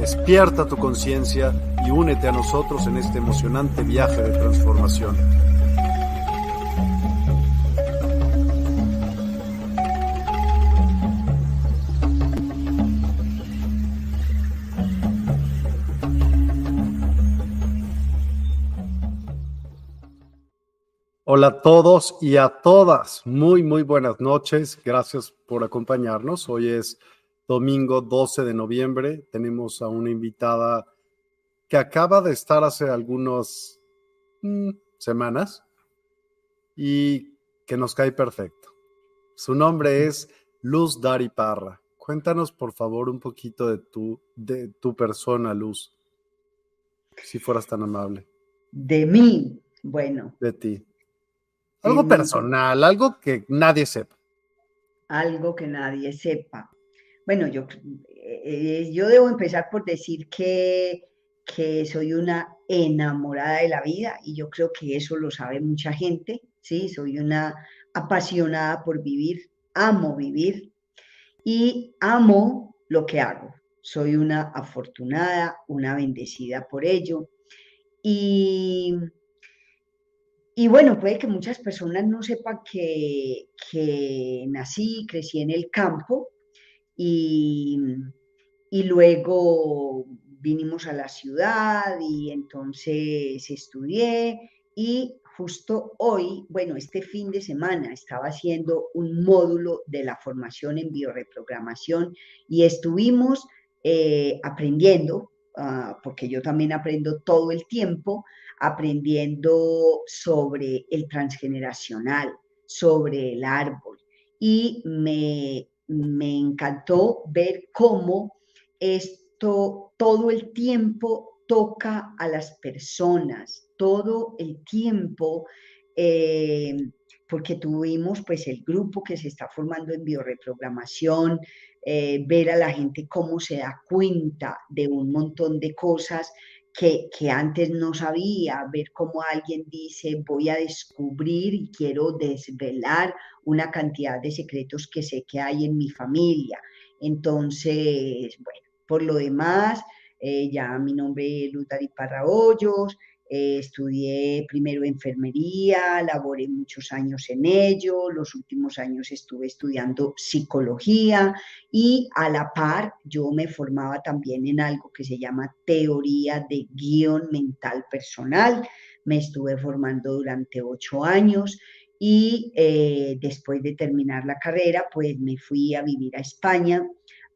Despierta tu conciencia y únete a nosotros en este emocionante viaje de transformación. Hola a todos y a todas. Muy, muy buenas noches. Gracias por acompañarnos. Hoy es domingo 12 de noviembre. Tenemos a una invitada que acaba de estar hace algunas mm, semanas y que nos cae perfecto. Su nombre es Luz Dari Parra. Cuéntanos, por favor, un poquito de tu, de tu persona, Luz, si fueras tan amable. De mí, bueno. De ti. Algo personal, algo que nadie sepa. Algo que nadie sepa. Bueno, yo, eh, yo debo empezar por decir que, que soy una enamorada de la vida y yo creo que eso lo sabe mucha gente, ¿sí? Soy una apasionada por vivir, amo vivir y amo lo que hago. Soy una afortunada, una bendecida por ello. Y y bueno, puede que muchas personas no sepan que, que nací, crecí en el campo y, y luego vinimos a la ciudad y entonces estudié y justo hoy, bueno, este fin de semana estaba haciendo un módulo de la formación en bioreprogramación y estuvimos eh, aprendiendo, ah, porque yo también aprendo todo el tiempo, aprendiendo sobre el transgeneracional, sobre el árbol. Y me, encantó ver cómo esto todo el tiempo toca a las personas, todo el tiempo, eh, porque tuvimos pues el grupo que se está formando en bioreprogramación, eh, ver a la gente cómo se da cuenta de un montón de cosas que, antes no sabía, ver cómo alguien dice, voy a descubrir y quiero desvelar una cantidad de secretos que sé que hay en mi familia. Entonces, bueno, por lo demás, eh, ya mi nombre es Luz eh, estudié primero enfermería, laboré muchos años en ello, los últimos años estuve estudiando psicología y a la par yo me formaba también en algo que se llama teoría de guion mental personal. Me estuve formando durante ocho años y eh, después de terminar la carrera, pues me fui a vivir a España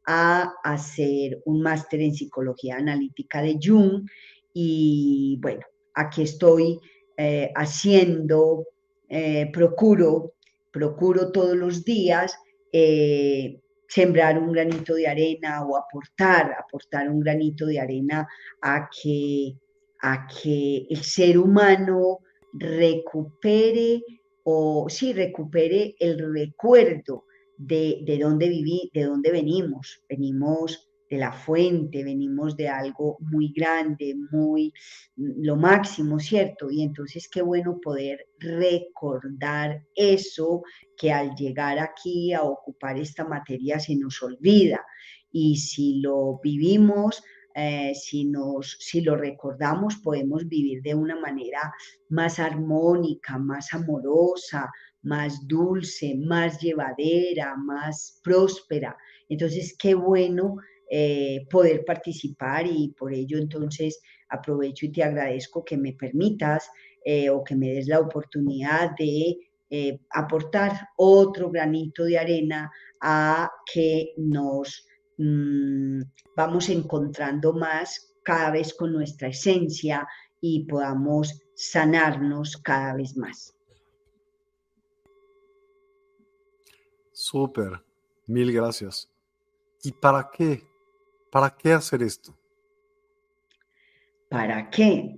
a hacer un máster en psicología analítica de Jung y bueno, aquí estoy eh, haciendo, eh, procuro procuro todos los días eh, sembrar un granito de arena o aportar, aportar un granito de arena a que, a que el ser humano recupere o sí recupere el recuerdo de, de dónde viví, de dónde venimos. Venimos de la fuente, venimos de algo muy grande, muy lo máximo, ¿cierto? Y entonces qué bueno poder recordar eso que al llegar aquí a ocupar esta materia se nos olvida. Y si lo vivimos, eh, si, nos, si lo recordamos, podemos vivir de una manera más armónica, más amorosa, más dulce, más llevadera, más próspera. Entonces, qué bueno eh, poder participar y por ello entonces aprovecho y te agradezco que me permitas eh, o que me des la oportunidad de eh, aportar otro granito de arena a que nos mm, vamos encontrando más cada vez con nuestra esencia y podamos sanarnos cada vez más. Súper, mil gracias. ¿Y para qué? ¿Para qué hacer esto? ¿Para qué?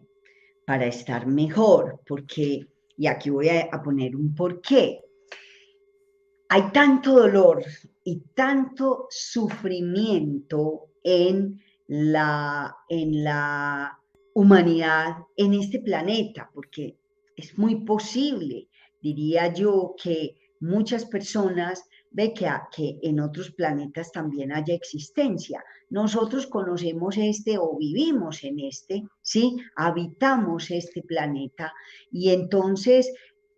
Para estar mejor, porque, y aquí voy a, poner un porqué. Hay tanto dolor y tanto sufrimiento en la, en la humanidad, en este planeta, porque es muy posible, diría yo, que muchas personas ve que, en otros planetas también haya existencia. Nosotros conocemos este o vivimos en este, ¿sí? Habitamos este planeta y entonces,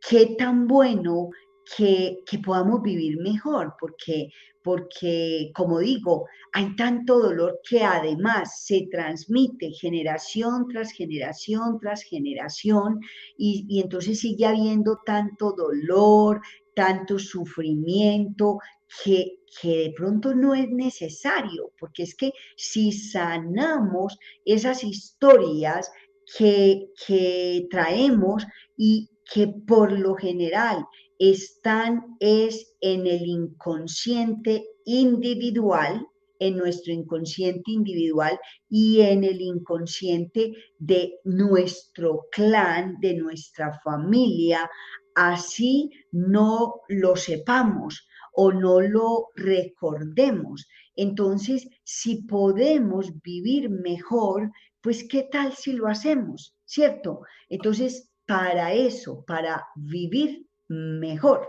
qué tan bueno que, que, podamos vivir mejor, porque, porque, como digo, hay tanto dolor que además se transmite generación tras generación tras generación y entonces sigue habiendo tanto dolor, tanto sufrimiento que, de pronto no es necesario, porque es que si sanamos esas historias que, que traemos y que por lo general están es en el inconsciente individual, en nuestro inconsciente individual y en el inconsciente de nuestro clan, de nuestra familia, así no lo sepamos o no lo recordemos. Entonces, si podemos vivir mejor, pues qué tal si lo hacemos, ¿cierto? Entonces, para eso, para vivir mejor.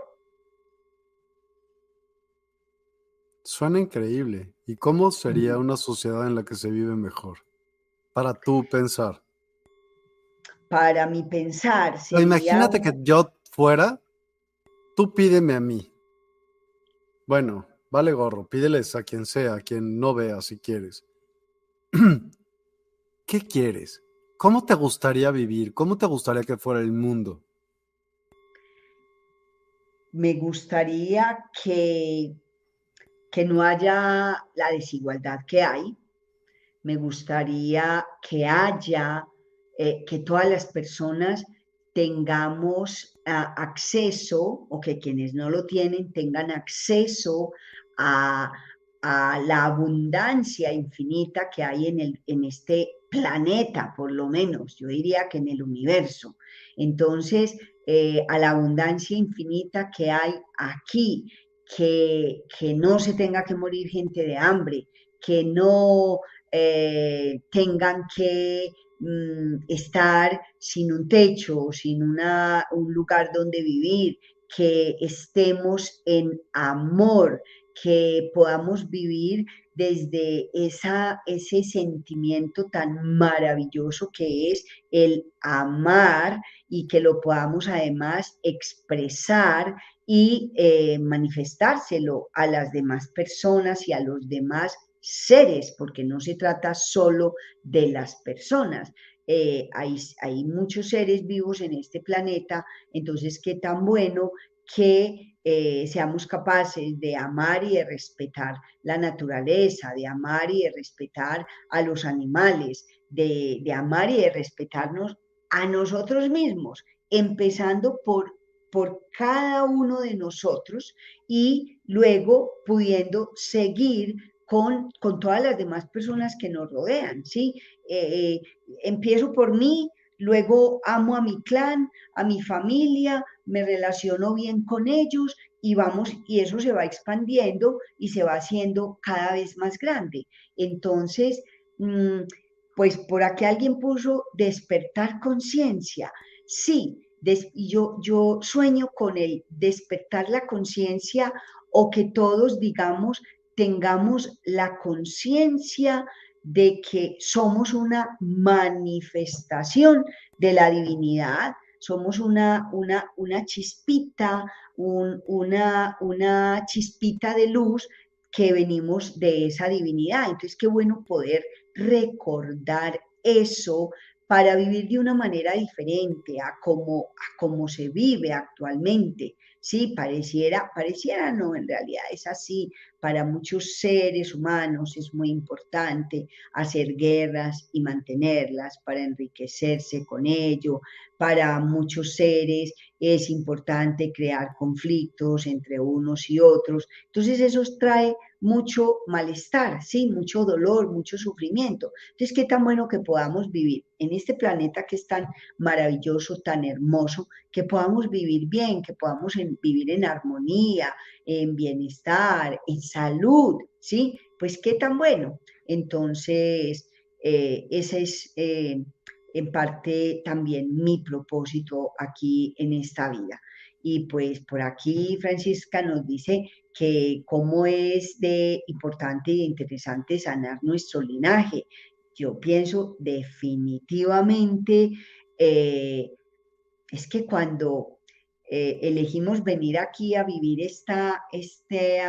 Suena increíble. ¿Y cómo sería una sociedad en la que se vive mejor? Para tú pensar. Para mi pensar. Imagínate que yo fuera, tú pídeme a mí. Bueno, vale gorro, pídeles a quien sea, a quien no vea si quieres. ¿Qué quieres? ¿Cómo te gustaría vivir? ¿Cómo te gustaría que fuera el mundo? Me gustaría que, que no haya la desigualdad que hay. Me gustaría que haya, eh, que todas las personas tengamos acceso o que quienes no lo tienen tengan acceso a, la abundancia infinita que hay en, el, en este planeta, por lo menos, yo diría que en el universo. Entonces, eh, a la abundancia infinita que hay aquí, que, que, no se tenga que morir gente de hambre, que no eh, tengan que Mm, estar sin un techo, sin una, un lugar donde vivir, que estemos en amor, que podamos vivir desde esa, ese sentimiento tan maravilloso que es el amar y que lo podamos además expresar y eh, manifestárselo a las demás personas y a los demás seres, porque no se trata solo de las personas. Eh, hay, hay, muchos seres vivos en este planeta, entonces qué tan bueno que eh, seamos capaces de amar y de respetar la naturaleza, de amar y de respetar a los animales, de, de amar y de respetarnos a nosotros mismos, empezando por por cada uno de nosotros y luego pudiendo seguir con, con todas las demás personas que nos rodean, ¿sí? Eh, eh, empiezo por mí, luego amo a mi clan, a mi familia, me relaciono bien con ellos y vamos, y eso se va expandiendo y se va haciendo cada vez más grande. Entonces, mm, pues por aquí alguien puso despertar conciencia. Sí, yo, yo sueño con el despertar la conciencia o que todos, digamos, tengamos la conciencia de que somos una manifestación de la divinidad, somos una, una, una chispita, una, una chispita de luz que venimos de esa divinidad. Entonces, qué bueno poder recordar eso para vivir de una manera diferente a como, a se vive actualmente. Sí, pareciera, pareciera no, en realidad es así. Para muchos seres humanos es muy importante hacer guerras y mantenerlas para enriquecerse con ello. Para muchos seres es importante crear conflictos entre unos y otros. Entonces eso trae mucho malestar, sí, mucho dolor, mucho sufrimiento. Entonces, qué tan bueno que podamos vivir en este planeta que es tan maravilloso, tan hermoso, que podamos vivir bien, que podamos vivir en armonía, en bienestar, en salud, ¿sí? Pues qué tan bueno. Entonces, eh, ese es eh, en parte también mi propósito aquí en esta vida. Y pues por aquí Francisca nos dice que cómo es de importante e interesante sanar nuestro linaje. Yo pienso definitivamente, eh, es que cuando eh, elegimos venir aquí a vivir esta,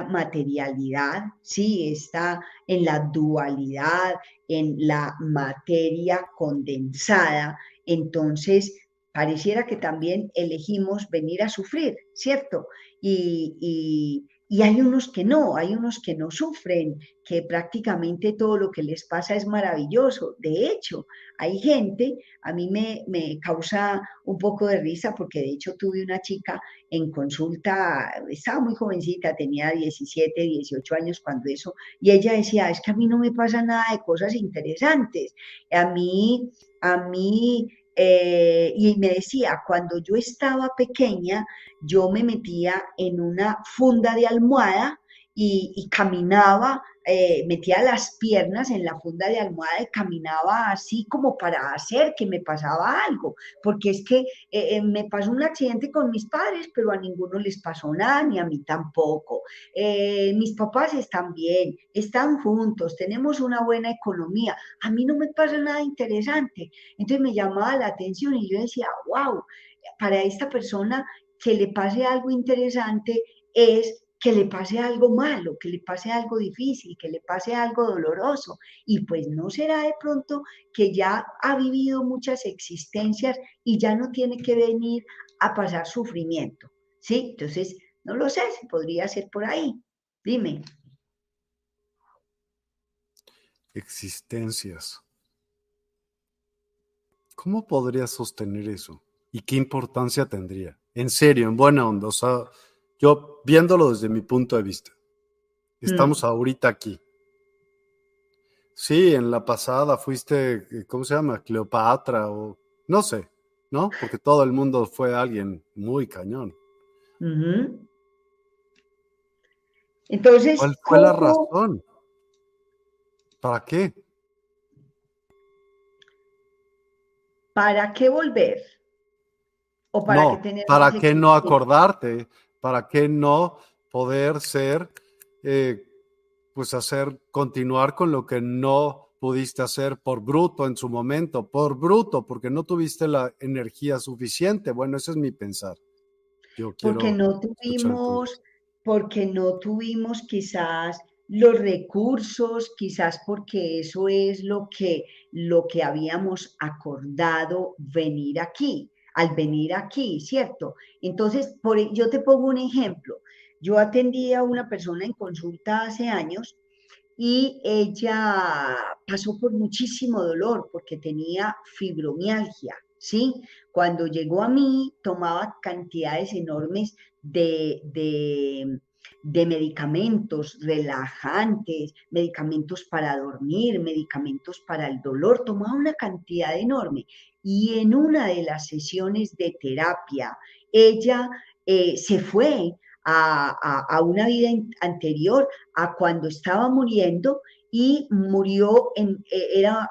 materialidad, sí, está en la dualidad, en la materia condensada, entonces pareciera que también elegimos venir a sufrir, ¿cierto? Y, hay unos que no, hay unos que no sufren, que prácticamente todo lo que les pasa es maravilloso. De hecho, hay gente, a mí me, me causa un poco de risa porque de hecho tuve una chica en consulta, estaba muy jovencita, tenía 17, 18 años cuando eso, y ella decía, es que a mí no me pasa nada de cosas interesantes. A mí, a mí eh, y me decía, cuando yo estaba pequeña, yo me metía en una funda de almohada y, caminaba, eh, metía las piernas en la funda de almohada y caminaba así como para hacer que me pasaba algo, porque es que eh, me pasó un accidente con mis padres, pero a ninguno les pasó nada, ni a mí tampoco. mis papás están bien, están juntos, tenemos una buena economía, a mí no me pasa nada interesante. Entonces me llamaba la atención y yo decía, wow, para esta persona que le pase algo interesante es que le pase algo malo, que le pase algo difícil, que le pase algo doloroso. Y pues no será de pronto que ya ha vivido muchas existencias y ya no tiene que venir a pasar sufrimiento. ¿Sí? Entonces, no lo sé, si podría ser por ahí. Dime. Existencias. ¿Cómo podría sostener eso? ¿Y qué importancia tendría? En serio, en buena onda. O sea, yo viéndolo desde mi punto de vista. Estamos mm. ahorita aquí. Sí, en la pasada fuiste, eh, ¿cómo se llama? Cleopatra o no sé, ¿no? Porque todo el mundo fue alguien muy cañón. Entonces, ¿cuál fue la razón? ¿Para qué? ¿Para qué volver? ¿O para no, qué ¿Para qué no acordarte? ¿Para qué no poder ser, eh, pues hacer, continuar con lo que no pudiste hacer por bruto en su momento, por bruto, porque no tuviste la energía suficiente? Bueno, ese es mi pensar. Yo porque no tuvimos, porque no tuvimos quizás los recursos, quizás porque eso es lo que, lo que habíamos acordado venir aquí al venir aquí, ¿cierto? Entonces, por, e, yo te pongo un ejemplo. Yo atendí a una persona en consulta hace años y ella pasó por muchísimo dolor porque tenía fibromialgia, ¿sí? Cuando llegó a mí, tomaba cantidades enormes de, de, de medicamentos relajantes, medicamentos para dormir, medicamentos para el dolor, tomaba una cantidad enorme. Y en una de las sesiones de terapia, ella eh, se fue a, una vida anterior, a cuando estaba muriendo y murió en, eh, era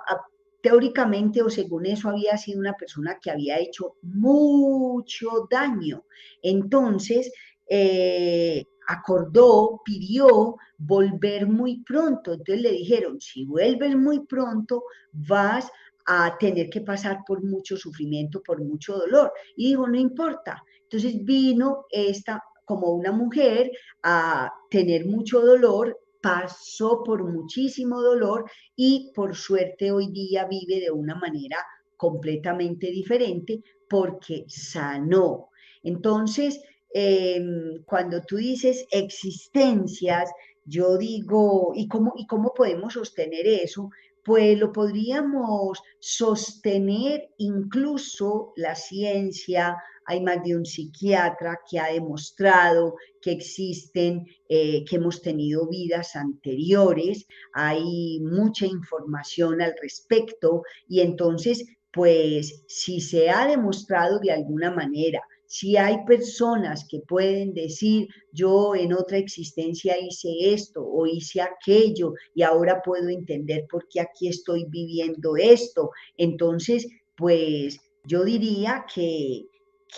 teóricamente o según eso había sido una persona que había hecho mucho daño. Entonces, eh, acordó, pidió volver muy pronto. Entonces le dijeron, si vuelves muy pronto, vas a tener que pasar por mucho sufrimiento, por mucho dolor. Y dijo, no importa. Entonces vino esta como una mujer a tener mucho dolor, pasó por muchísimo dolor y por suerte hoy día vive de una manera completamente diferente porque sanó. Entonces, em, cuando tú dices existencias, yo digo, ¿y cómo, ¿y cómo podemos sostener eso? Pues lo podríamos sostener incluso la ciencia, hay más de un psiquiatra que ha demostrado que existen, eh, que hemos tenido vidas anteriores, hay mucha información al respecto. Y entonces, pues si se ha demostrado de alguna manera, si hay personas que pueden decir, yo en otra existencia hice esto o hice aquello y ahora puedo entender por qué aquí estoy viviendo esto, entonces, pues yo diría que,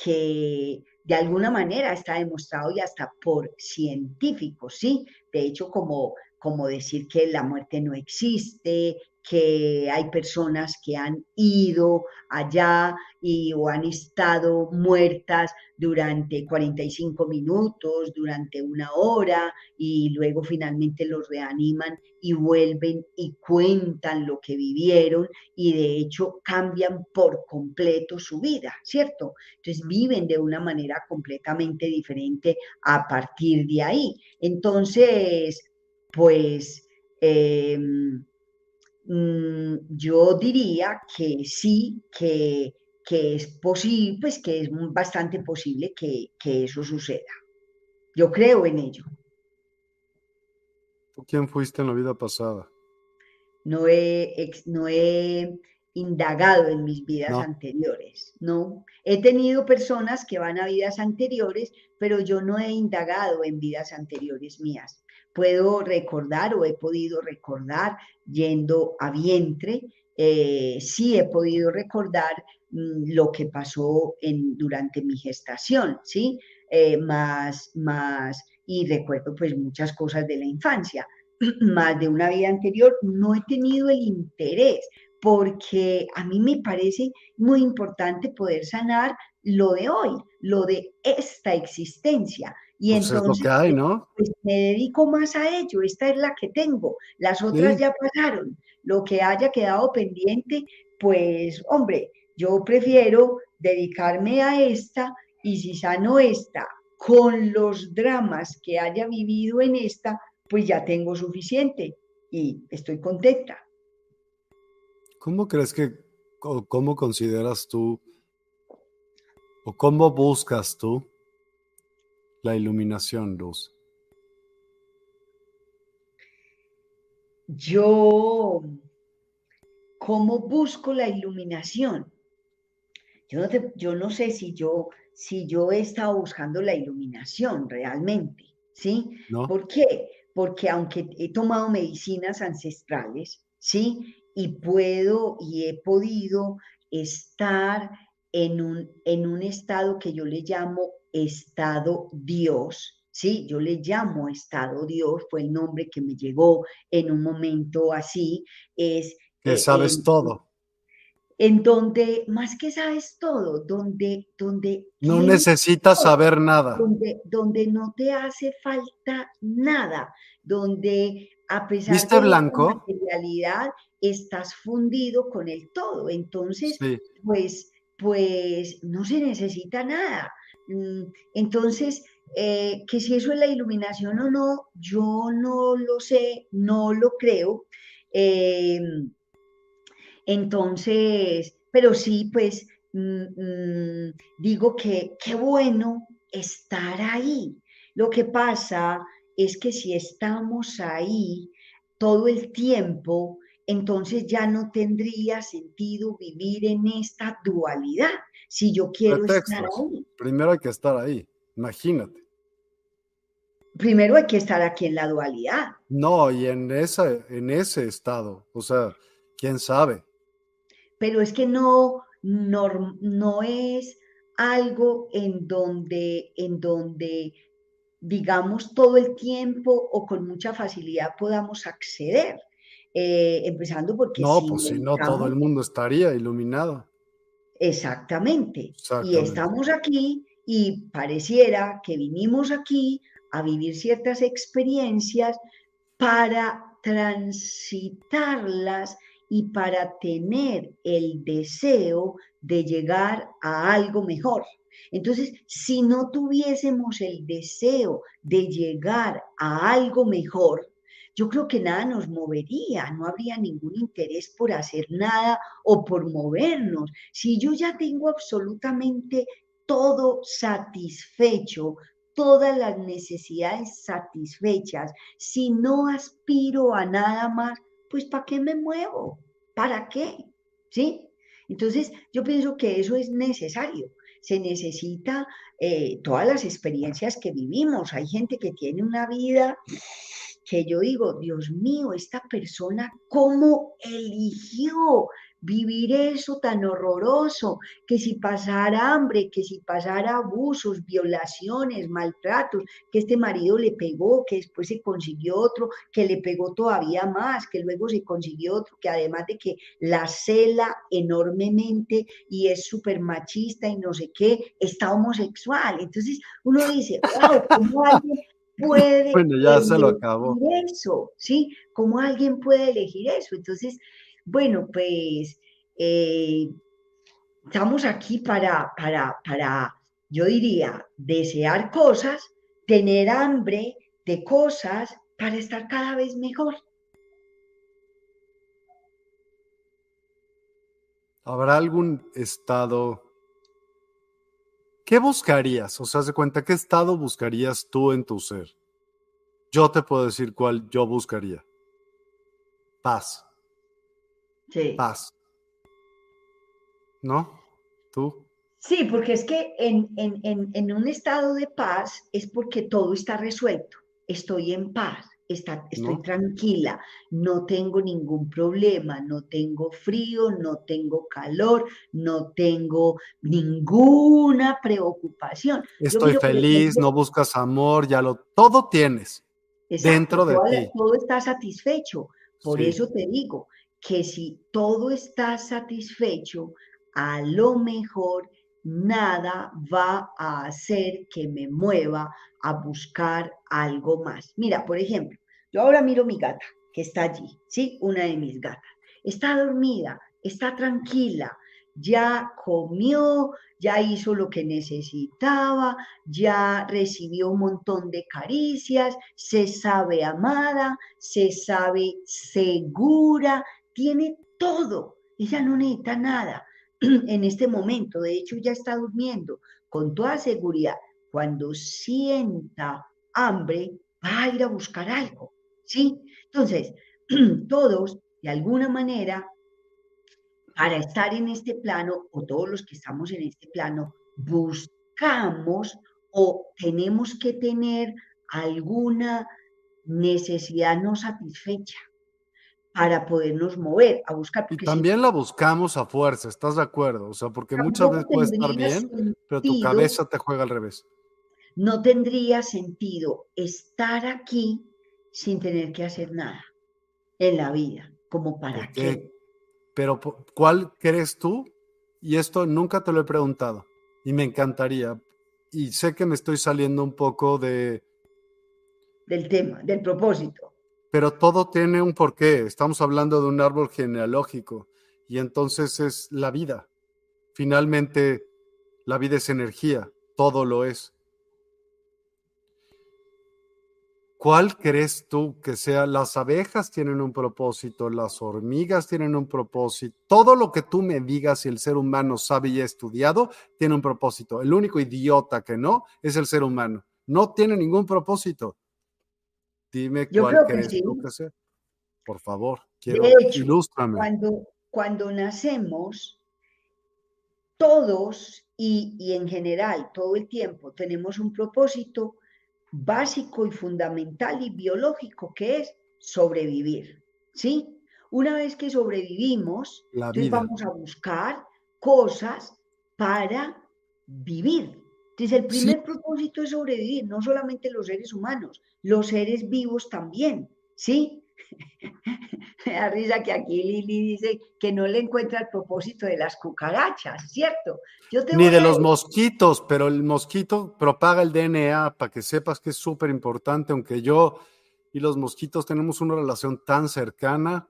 que de alguna manera está demostrado y hasta por científicos, ¿sí? De hecho, como, como decir que la muerte no existe, que hay personas que han ido allá y o han estado muertas durante 45 minutos, durante una hora y luego finalmente los reaniman y vuelven y cuentan lo que vivieron y de hecho cambian por completo su vida, ¿cierto? Entonces viven de una manera completamente diferente a partir de ahí. Entonces, pues... Em, Mm, yo diría que sí, que, es posible, pues que es bastante posible que, eso suceda. Yo creo en ello. ¿Tú quién fuiste en la vida pasada? No he, no he indagado en mis vidas anteriores, ¿no? He tenido personas que van a vidas anteriores, pero yo no he indagado en vidas anteriores mías puedo recordar o he podido recordar yendo a vientre, eh, sí he podido recordar mm, lo que pasó en, durante mi gestación, ¿sí? Eh, más, más, y recuerdo pues muchas cosas de la infancia, más de una vida anterior, no he tenido el interés porque a mí me parece muy importante poder sanar lo de hoy, lo de esta existencia. Y pues entonces, hay, ¿no? Pues me dedico más a ello, esta es la que tengo, las otras ya pasaron, lo que haya quedado pendiente, pues hombre, yo prefiero dedicarme a esta y si sano esta con los dramas que haya vivido en esta, pues ya tengo suficiente y estoy contenta. ¿Cómo crees que, o cómo consideras tú, o cómo buscas tú la iluminación, Luz? Yo, ¿cómo busco la iluminación? Yo no, yo no sé si yo, si yo he estado buscando la iluminación realmente, ¿sí? ¿Por qué? Porque aunque he tomado medicinas ancestrales, ¿sí? Y puedo y he podido estar en un, en un estado que yo le llamo estado Dios, ¿sí? Yo le llamo estado Dios, fue el nombre que me llegó en un momento así, es... Que sabes todo. En donde, más que sabes todo, donde... donde no necesitas saber nada. Donde, donde no te hace falta nada, donde a pesar ¿Viste de blanco? la materialidad estás fundido con el todo. Entonces, pues, pues no se necesita nada. Mm, entonces, eh, que si eso es la iluminación o no, yo no lo sé, no lo creo. Em, entonces, pero sí, pues mm, mm, digo que qué bueno estar ahí. Lo que pasa es que si estamos ahí todo el tiempo, entonces ya no tendría sentido vivir en esta dualidad. Si yo quiero estar ahí. Primero hay que estar ahí, imagínate. Primero hay que estar aquí en la dualidad. No, y en, esa, en ese estado, o sea, quién sabe. Pero es que no, no, no es algo en donde, en donde, digamos, todo el tiempo o con mucha facilidad podamos acceder. Eh, empezando porque... No, pues si no, todo el mundo estaría iluminado. Exactamente. Y estamos aquí y pareciera que vinimos aquí a vivir ciertas experiencias para transitarlas y para tener el deseo de llegar a algo mejor. Entonces, si no tuviésemos el deseo de llegar a algo mejor, yo creo que nada nos movería, no habría ningún interés por hacer nada o por movernos. Si yo ya tengo absolutamente todo satisfecho, todas las necesidades satisfechas, si no aspiro a nada más, pues ¿para qué me muevo? ¿Para qué? ¿Sí? Entonces, yo pienso que eso es necesario. Se necesita eh, todas las experiencias que vivimos. Hay gente que tiene una vida que yo digo, Dios mío, esta persona, ¿cómo eligió vivir eso tan horroroso? Que si pasara hambre, que si pasara abusos, violaciones, maltratos, que este marido le pegó, que después se consiguió otro, que le pegó todavía más, que luego se consiguió otro, que además de que la cela enormemente y es súper machista y no sé qué, está homosexual. Entonces uno dice, wow, ¿cómo alguien puede bueno, ya se lo acabó. eso? ¿Sí? ¿Cómo alguien puede elegir eso? Entonces, bueno, pues eh, estamos aquí para, para, para, yo diría, desear cosas, tener hambre de cosas para estar cada vez mejor. ¿Habrá algún estado ¿Qué buscarías? O sea, de cuenta, ¿qué estado buscarías tú en tu ser? Yo te puedo decir cuál yo buscaría. Paz. Sí. Paz. ¿No? ¿Tú? Sí, porque es que en, en un estado de paz es porque todo está resuelto. Estoy en paz estoy tranquila, no tengo ningún problema, no tengo frío, no tengo calor, no tengo ninguna preocupación. Estoy feliz, no buscas amor, ya lo, todo tienes dentro de ti. Todo está satisfecho. Por eso te digo que si todo está satisfecho, a lo mejor nada va a hacer que me mueva a buscar algo más. Mira, por ejemplo, yo ahora miro mi gata, que está allí, ¿sí? Una de mis gatas. Está dormida, está tranquila, ya comió, ya hizo lo que necesitaba, ya recibió un montón de caricias, se sabe amada, se sabe segura, tiene todo. Ella no necesita nada en este momento. De hecho, ya está durmiendo con toda seguridad. Cuando sienta hambre, va a ir a buscar algo. ¿Sí? Entonces, todos, de alguna manera, para estar en este plano, o todos los que estamos en este plano, buscamos o tenemos que tener alguna necesidad no satisfecha para podernos mover a buscar. Y también la buscamos a fuerza, ¿estás de acuerdo? O sea, porque muchas veces puede estar bien, pero tu cabeza te juega al revés. No tendría sentido estar aquí sin tener que hacer nada en la vida, como para qué. Pero ¿cuál crees tú? Y esto nunca te lo he preguntado y me encantaría. Y sé que me estoy saliendo un poco de... Del tema, del propósito. Pero todo tiene un porqué. Estamos hablando de un árbol genealógico y entonces es la vida. Finalmente, la vida es energía, todo lo es. ¿Cuál crees tú que sea? Las abejas tienen un propósito, las hormigas tienen un propósito. Todo lo que tú me digas y el ser humano sabe y ha estudiado tiene un propósito. El único idiota que no es el ser humano. No tiene ningún propósito. Dime cuál crees tú que sea. Por favor, quiero ilústrame. Cuando, cuando nacemos, todos y, y en general, todo el tiempo, tenemos un propósito básico y fundamental y biológico que es sobrevivir, ¿sí? Una vez que sobrevivimos, vamos a buscar cosas para vivir. Entonces, el primer propósito es sobrevivir, no solamente los seres humanos, los seres vivos también, ¿sí? Me da risa que aquí Lili dice que no le encuentra el propósito de las cucarachas, ¿cierto? Ni de los mosquitos, pero el mosquito propaga el DNA para que sepas que es súper importante, aunque yo y los mosquitos tenemos una relación tan cercana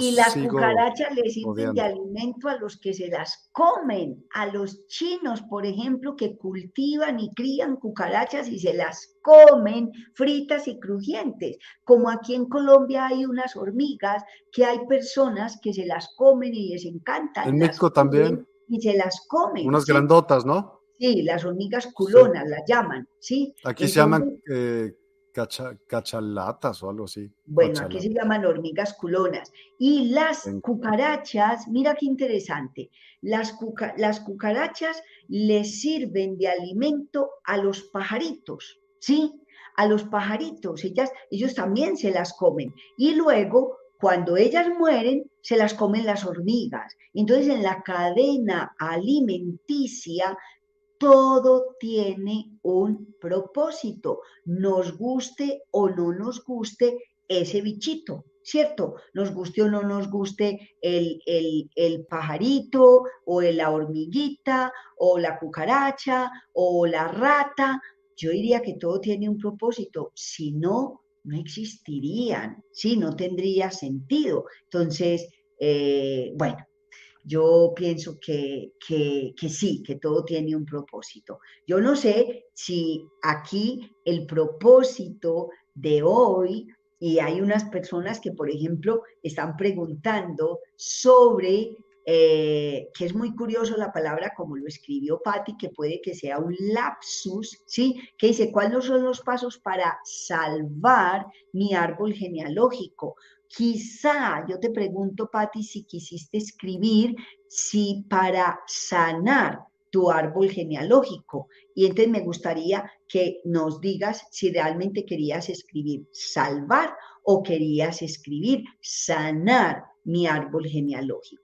y las cucarachas les sirven de alimento a los que se las comen, a los chinos, por ejemplo, que cultivan y crían cucarachas y se las comen fritas y crujientes. Como aquí en Colombia hay unas hormigas que hay personas que se las comen y les encantan. En México también. Y se las comen. Unas grandotas, ¿no? Sí, las hormigas culonas las llaman, ¿sí? Aquí se llaman eh, cachalatas o algo así. Bueno, aquí se llaman hormigas culonas. Y las cucarachas, mira qué interesante, las, las cucarachas les sirven de alimento a los pajaritos, ¿sí? A los pajaritos, ellas, ellos también se las comen. Y luego, cuando ellas mueren, se las comen las hormigas. Entonces, en la cadena alimenticia todo tiene un propósito, nos guste o no nos guste ese bichito, ¿cierto? Nos guste o no nos guste el, el, pajarito o la hormiguita o la cucaracha o la rata. Yo diría que todo tiene un propósito, si no, no existirían, si no tendría sentido. Entonces, eh, bueno, yo pienso que, sí, que todo tiene un propósito. Yo no sé si aquí el propósito de hoy, y hay unas personas que, por ejemplo, están preguntando sobre, eh, que es muy curioso la palabra como lo escribió Patti, que puede que sea un lapsus, ¿sí? Que dice, ¿cuáles son los pasos para salvar mi árbol genealógico? Quizá, yo te pregunto, Patti, si quisiste escribir, si para sanar tu árbol genealógico. Y entonces me gustaría que nos digas si realmente querías escribir salvar o querías escribir sanar mi árbol genealógico.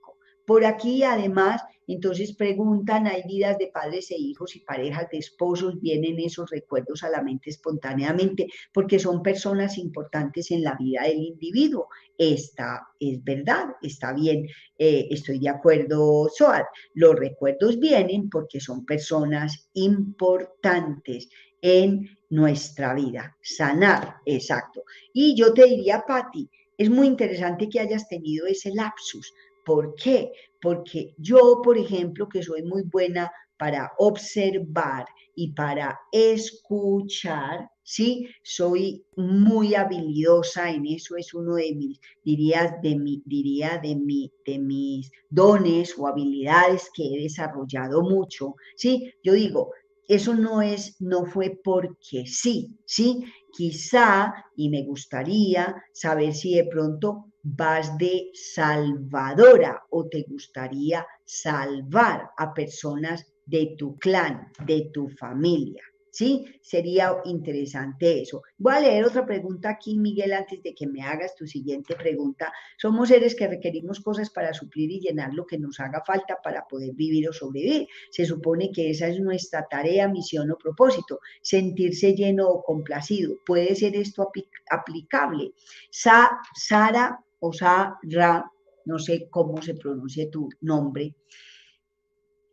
Por aquí, además, entonces preguntan, hay vidas de padres e hijos y parejas de esposos, vienen esos recuerdos a la mente espontáneamente porque son personas importantes en la vida del individuo. Esta es verdad, está bien, eh, estoy de acuerdo, Soad. Los recuerdos vienen porque son personas importantes en nuestra vida. Sanar, exacto. Y yo te diría, Patti, es muy interesante que hayas tenido ese lapsus. ¿Por qué? porque yo, por ejemplo, que soy muy buena para observar y para escuchar, ¿sí? Soy muy habilidosa en eso, es uno de mis, diría, de mi, diría de, mi, de mis dones o habilidades que he desarrollado mucho, ¿sí? Yo digo, eso no es, no fue porque sí, ¿sí? Quizá, y me gustaría saber si de pronto vas de salvadora o te gustaría salvar a personas de tu clan, de tu familia. ¿Sí? Sería interesante eso. Voy a leer otra pregunta aquí, Miguel, antes de que me hagas tu siguiente pregunta. Somos seres que requerimos cosas para suplir y llenar lo que nos haga falta para poder vivir o sobrevivir. Se supone que esa es nuestra tarea, misión o propósito, sentirse lleno o complacido. ¿Puede ser esto aplicable? Sa Sara o Ra, no sé cómo se pronuncia tu nombre.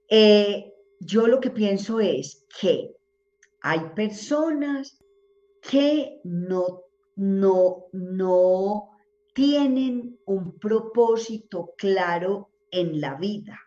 Eh, yo lo que pienso es que hay personas que no, no, no tienen un propósito claro en la vida.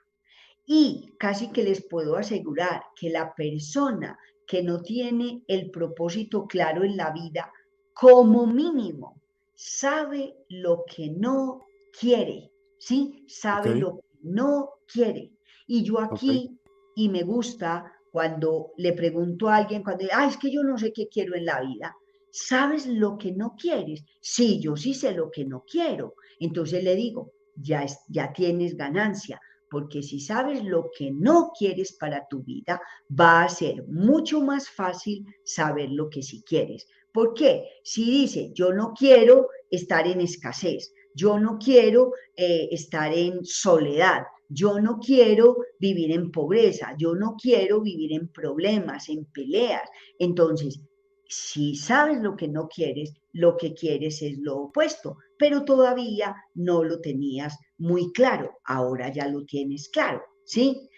Y casi que les puedo asegurar que la persona que no tiene el propósito claro en la vida, como mínimo, sabe lo que no quiere, ¿sí? Sabe lo que no quiere. Y yo aquí, y me gusta cuando le pregunto a alguien, cuando, ah, es que yo no sé qué quiero en la vida, ¿sabes lo que no quieres? Sí, yo sí sé lo que no quiero. Entonces le digo, ya, ya tienes ganancia, porque si sabes lo que no quieres para tu vida, va a ser mucho más fácil saber lo que sí quieres. ¿Por qué? Si dice, yo no quiero estar en escasez, yo no quiero eh, estar en soledad, yo no quiero vivir en pobreza, yo no quiero vivir en problemas, en peleas. Entonces, si sabes lo que no quieres, lo que quieres es lo opuesto, pero todavía no lo tenías muy claro, ahora ya lo tienes claro, ¿sí?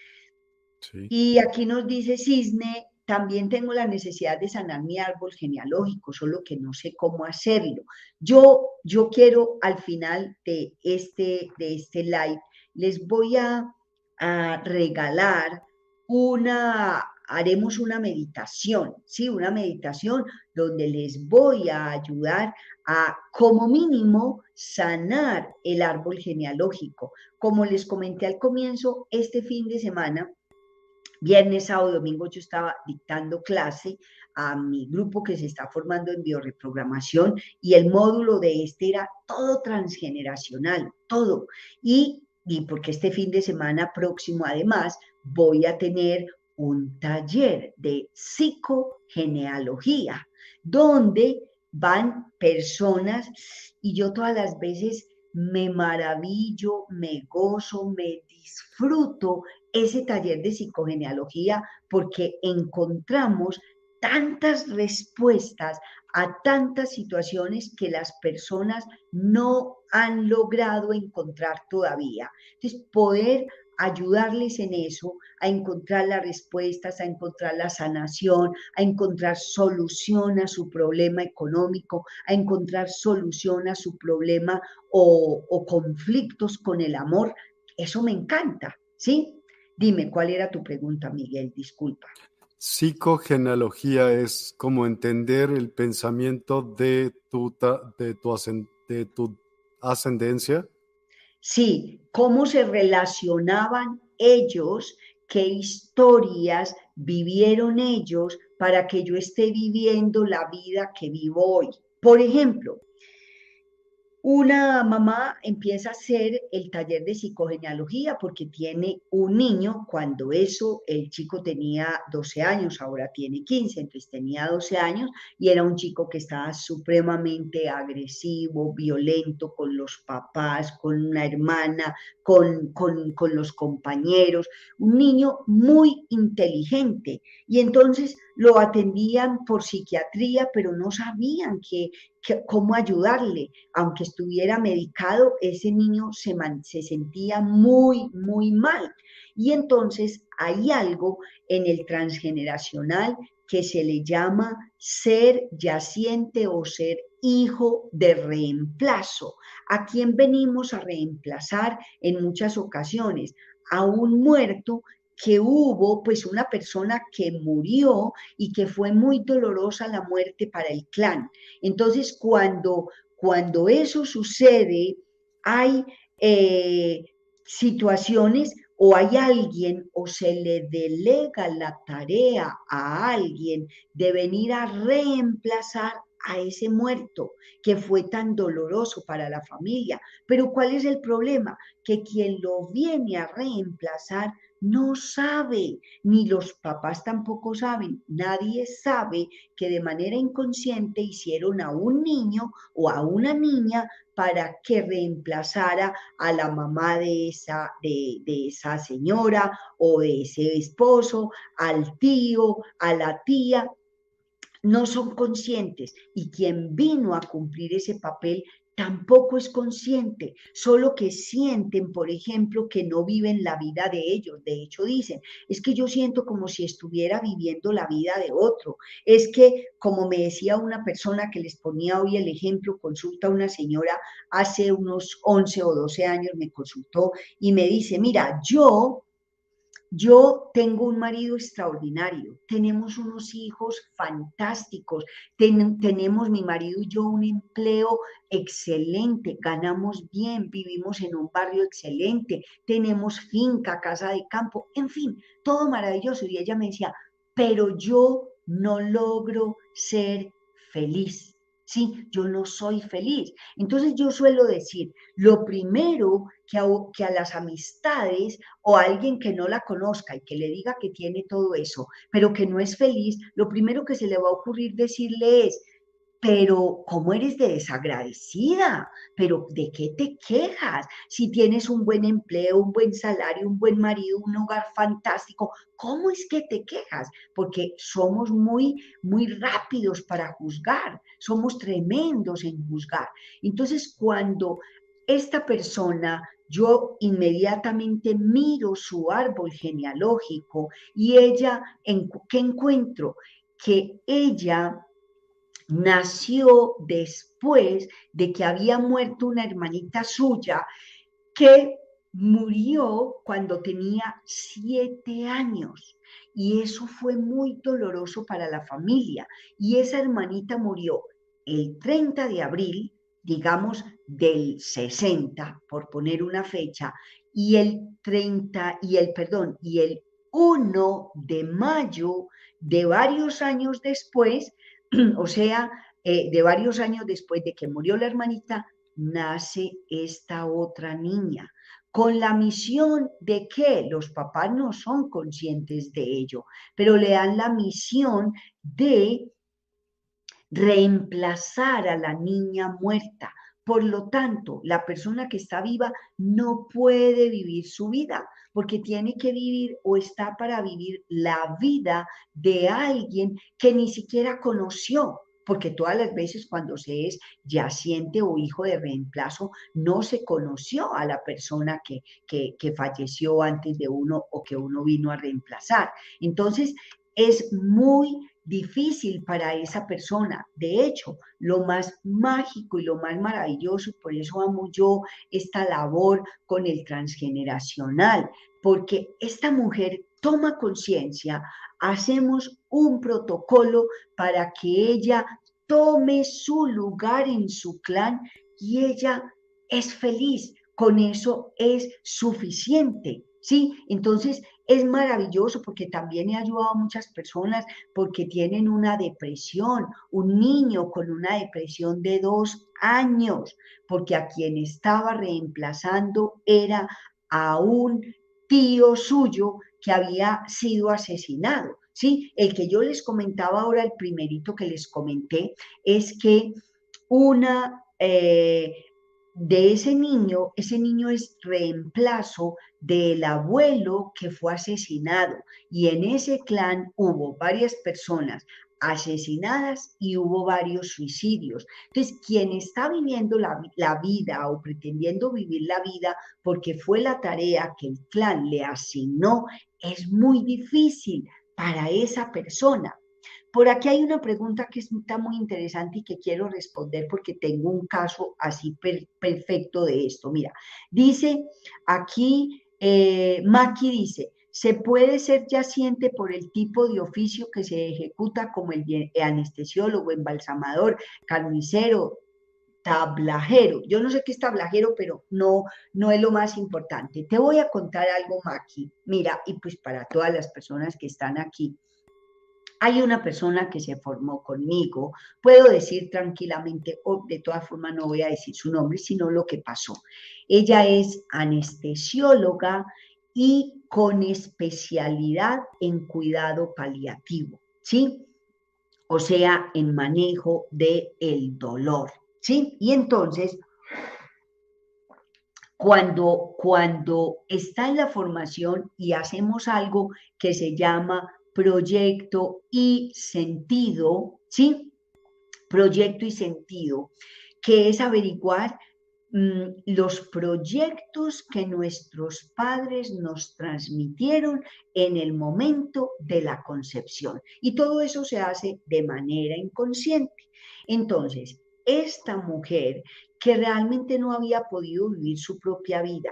sí. Y aquí nos dice Cisne, también tengo la necesidad de sanar mi árbol genealógico, solo que no sé cómo hacerlo. Yo, yo quiero al final de este, de este live, les voy a, a regalar una, haremos una meditación, ¿sí? Una meditación donde les voy a ayudar a, como mínimo, sanar el árbol genealógico. Como les comenté al comienzo, este fin de semana Viernes, sábado, domingo yo estaba dictando clase a mi grupo que se está formando en bioreprogramación y el módulo de este era todo transgeneracional, todo. Y, y porque este fin de semana próximo además voy a tener un taller de psicogenealogía, donde van personas y yo todas las veces me maravillo, me gozo, me disfruto ese taller de psicogenealogía porque encontramos tantas respuestas a tantas situaciones que las personas no han logrado encontrar todavía. Entonces, poder ayudarles en eso, a encontrar las respuestas, a encontrar la sanación, a encontrar solución a su problema económico, a encontrar solución a su problema o, conflictos con el amor, eso me encanta, ¿sí? Dime, ¿cuál era tu pregunta, Miguel? Disculpa. Psicogenealogía es como entender el pensamiento de de tu, de tu ascendencia. Sí, cómo se relacionaban ellos, qué historias vivieron ellos para que yo esté viviendo la vida que vivo hoy. Por ejemplo, una mamá empieza a hacer el taller de psicogenealogía porque tiene un niño, cuando eso el chico tenía 12 años, ahora tiene 15, entonces tenía 12 años y era un chico que estaba supremamente agresivo, violento con los papás, con una hermana, con, con, con los compañeros, un niño muy inteligente. Y entonces lo atendían por psiquiatría, pero no sabían que, cómo ayudarle. Aunque estuviera medicado, ese niño se, se sentía muy, muy mal. Y entonces hay algo en el transgeneracional que se le llama ser yaciente o ser hijo de reemplazo. ¿A quién venimos a reemplazar en muchas ocasiones? A un muerto que hubo pues una persona que murió y que fue muy dolorosa la muerte para el clan. Entonces, cuando, cuando eso sucede, hay eh, situaciones o hay alguien o se le delega la tarea a alguien de venir a reemplazar a ese muerto que fue tan doloroso para la familia. Pero ¿cuál es el problema? Que quien lo viene a reemplazar no sabe, ni los papás tampoco saben, nadie sabe que de manera inconsciente hicieron a un niño o a una niña para que reemplazara a la mamá de esa, de, esa señora o de ese esposo, al tío, a la tía, no son conscientes. Y quien vino a cumplir ese papel tampoco es consciente, solo que sienten, por ejemplo, que no viven la vida de ellos. De hecho, dicen, es que yo siento como si estuviera viviendo la vida de otro. Es que, como me decía una persona que les ponía hoy el ejemplo, consulta a una señora hace unos 11 o 12 años, me consultó y me dice, mira, yo yo tengo un marido extraordinario, tenemos unos hijos fantásticos, tenemos mi marido y yo un empleo excelente, ganamos bien, vivimos en un barrio excelente, tenemos finca, casa de campo, en fin, todo maravilloso. Y ella me decía, pero yo no logro ser feliz. Sí, yo no soy feliz. Entonces yo suelo decir, lo primero que a, que a, las amistades o a alguien que no la conozca y que le diga que tiene todo eso, pero que no es feliz, lo primero que se le va a ocurrir decirle es, pero ¿cómo eres de desagradecida? ¿Pero de qué te quejas? Si tienes un buen empleo, un buen salario, un buen marido, un hogar fantástico, ¿cómo es que te quejas? Porque somos muy, muy rápidos para juzgar, somos tremendos en juzgar. Entonces, cuando esta persona yo inmediatamente miro su árbol genealógico y ella, ¿qué encuentro? Que ella nació después de que había muerto una hermanita suya que murió cuando tenía siete años. Y eso fue muy doloroso para la familia. Y esa hermanita murió el 30 de abril, digamos, del 60, por poner una fecha, y el 30, y el, perdón, y el 1 de mayo de varios años después, o sea, eh, de varios años después de que murió la hermanita, nace esta otra niña, con la misión de que los papás no son conscientes de ello, pero le dan la misión de reemplazar a la niña muerta. Por lo tanto, la persona que está viva no puede vivir su vida, porque tiene que vivir o está para vivir la vida de alguien que ni siquiera conoció, porque todas las veces cuando se es yaciente o hijo de reemplazo, no se conoció a la persona que, que, que, falleció antes de uno o que uno vino a reemplazar. Entonces, es muy difícil para esa persona. De hecho, lo más mágico y lo más maravilloso, por eso amo yo esta labor con el transgeneracional, porque esta mujer toma conciencia, hacemos un protocolo para que ella tome su lugar en su clan y ella es feliz. Con eso es suficiente. ¿Sí? Entonces es maravilloso porque también he ayudado a muchas personas porque tienen una depresión, un niño con una depresión de dos años, porque a quien estaba reemplazando era a un tío suyo que había sido asesinado. ¿sí? El que yo les comentaba ahora, el primerito que les comenté, es que una... Eh, de ese niño, ese niño es reemplazo del abuelo que fue asesinado y en ese clan hubo varias personas asesinadas y hubo varios suicidios. Entonces, quien está viviendo la, la, vida o pretendiendo vivir la vida porque fue la tarea que el clan le asignó, es muy difícil para esa persona. Por aquí hay una pregunta que está muy interesante y que quiero responder porque tengo un caso así perfecto de esto. Mira, dice aquí, eh, Maki dice, se puede ser yaciente por el tipo de oficio que se ejecuta como el anestesiólogo, embalsamador, carnicero, tablajero. Yo no sé qué es tablajero, pero no, no es lo más importante. Te voy a contar algo, Maki. Mira, y pues para todas las personas que están aquí hay una persona que se formó conmigo, puedo decir tranquilamente, o de todas formas no voy a decir su nombre, sino lo que pasó. Ella es anestesióloga y con especialidad en cuidado paliativo, ¿sí? O sea, en manejo del el dolor, ¿sí? Y entonces, cuando, cuando está en la formación y hacemos algo que se llama proyecto y sentido, ¿sí? Proyecto y sentido, que es averiguar mm, los proyectos que nuestros padres nos transmitieron en el momento de la concepción. Y todo eso se hace de manera inconsciente. Entonces, esta mujer que realmente no había podido vivir su propia vida,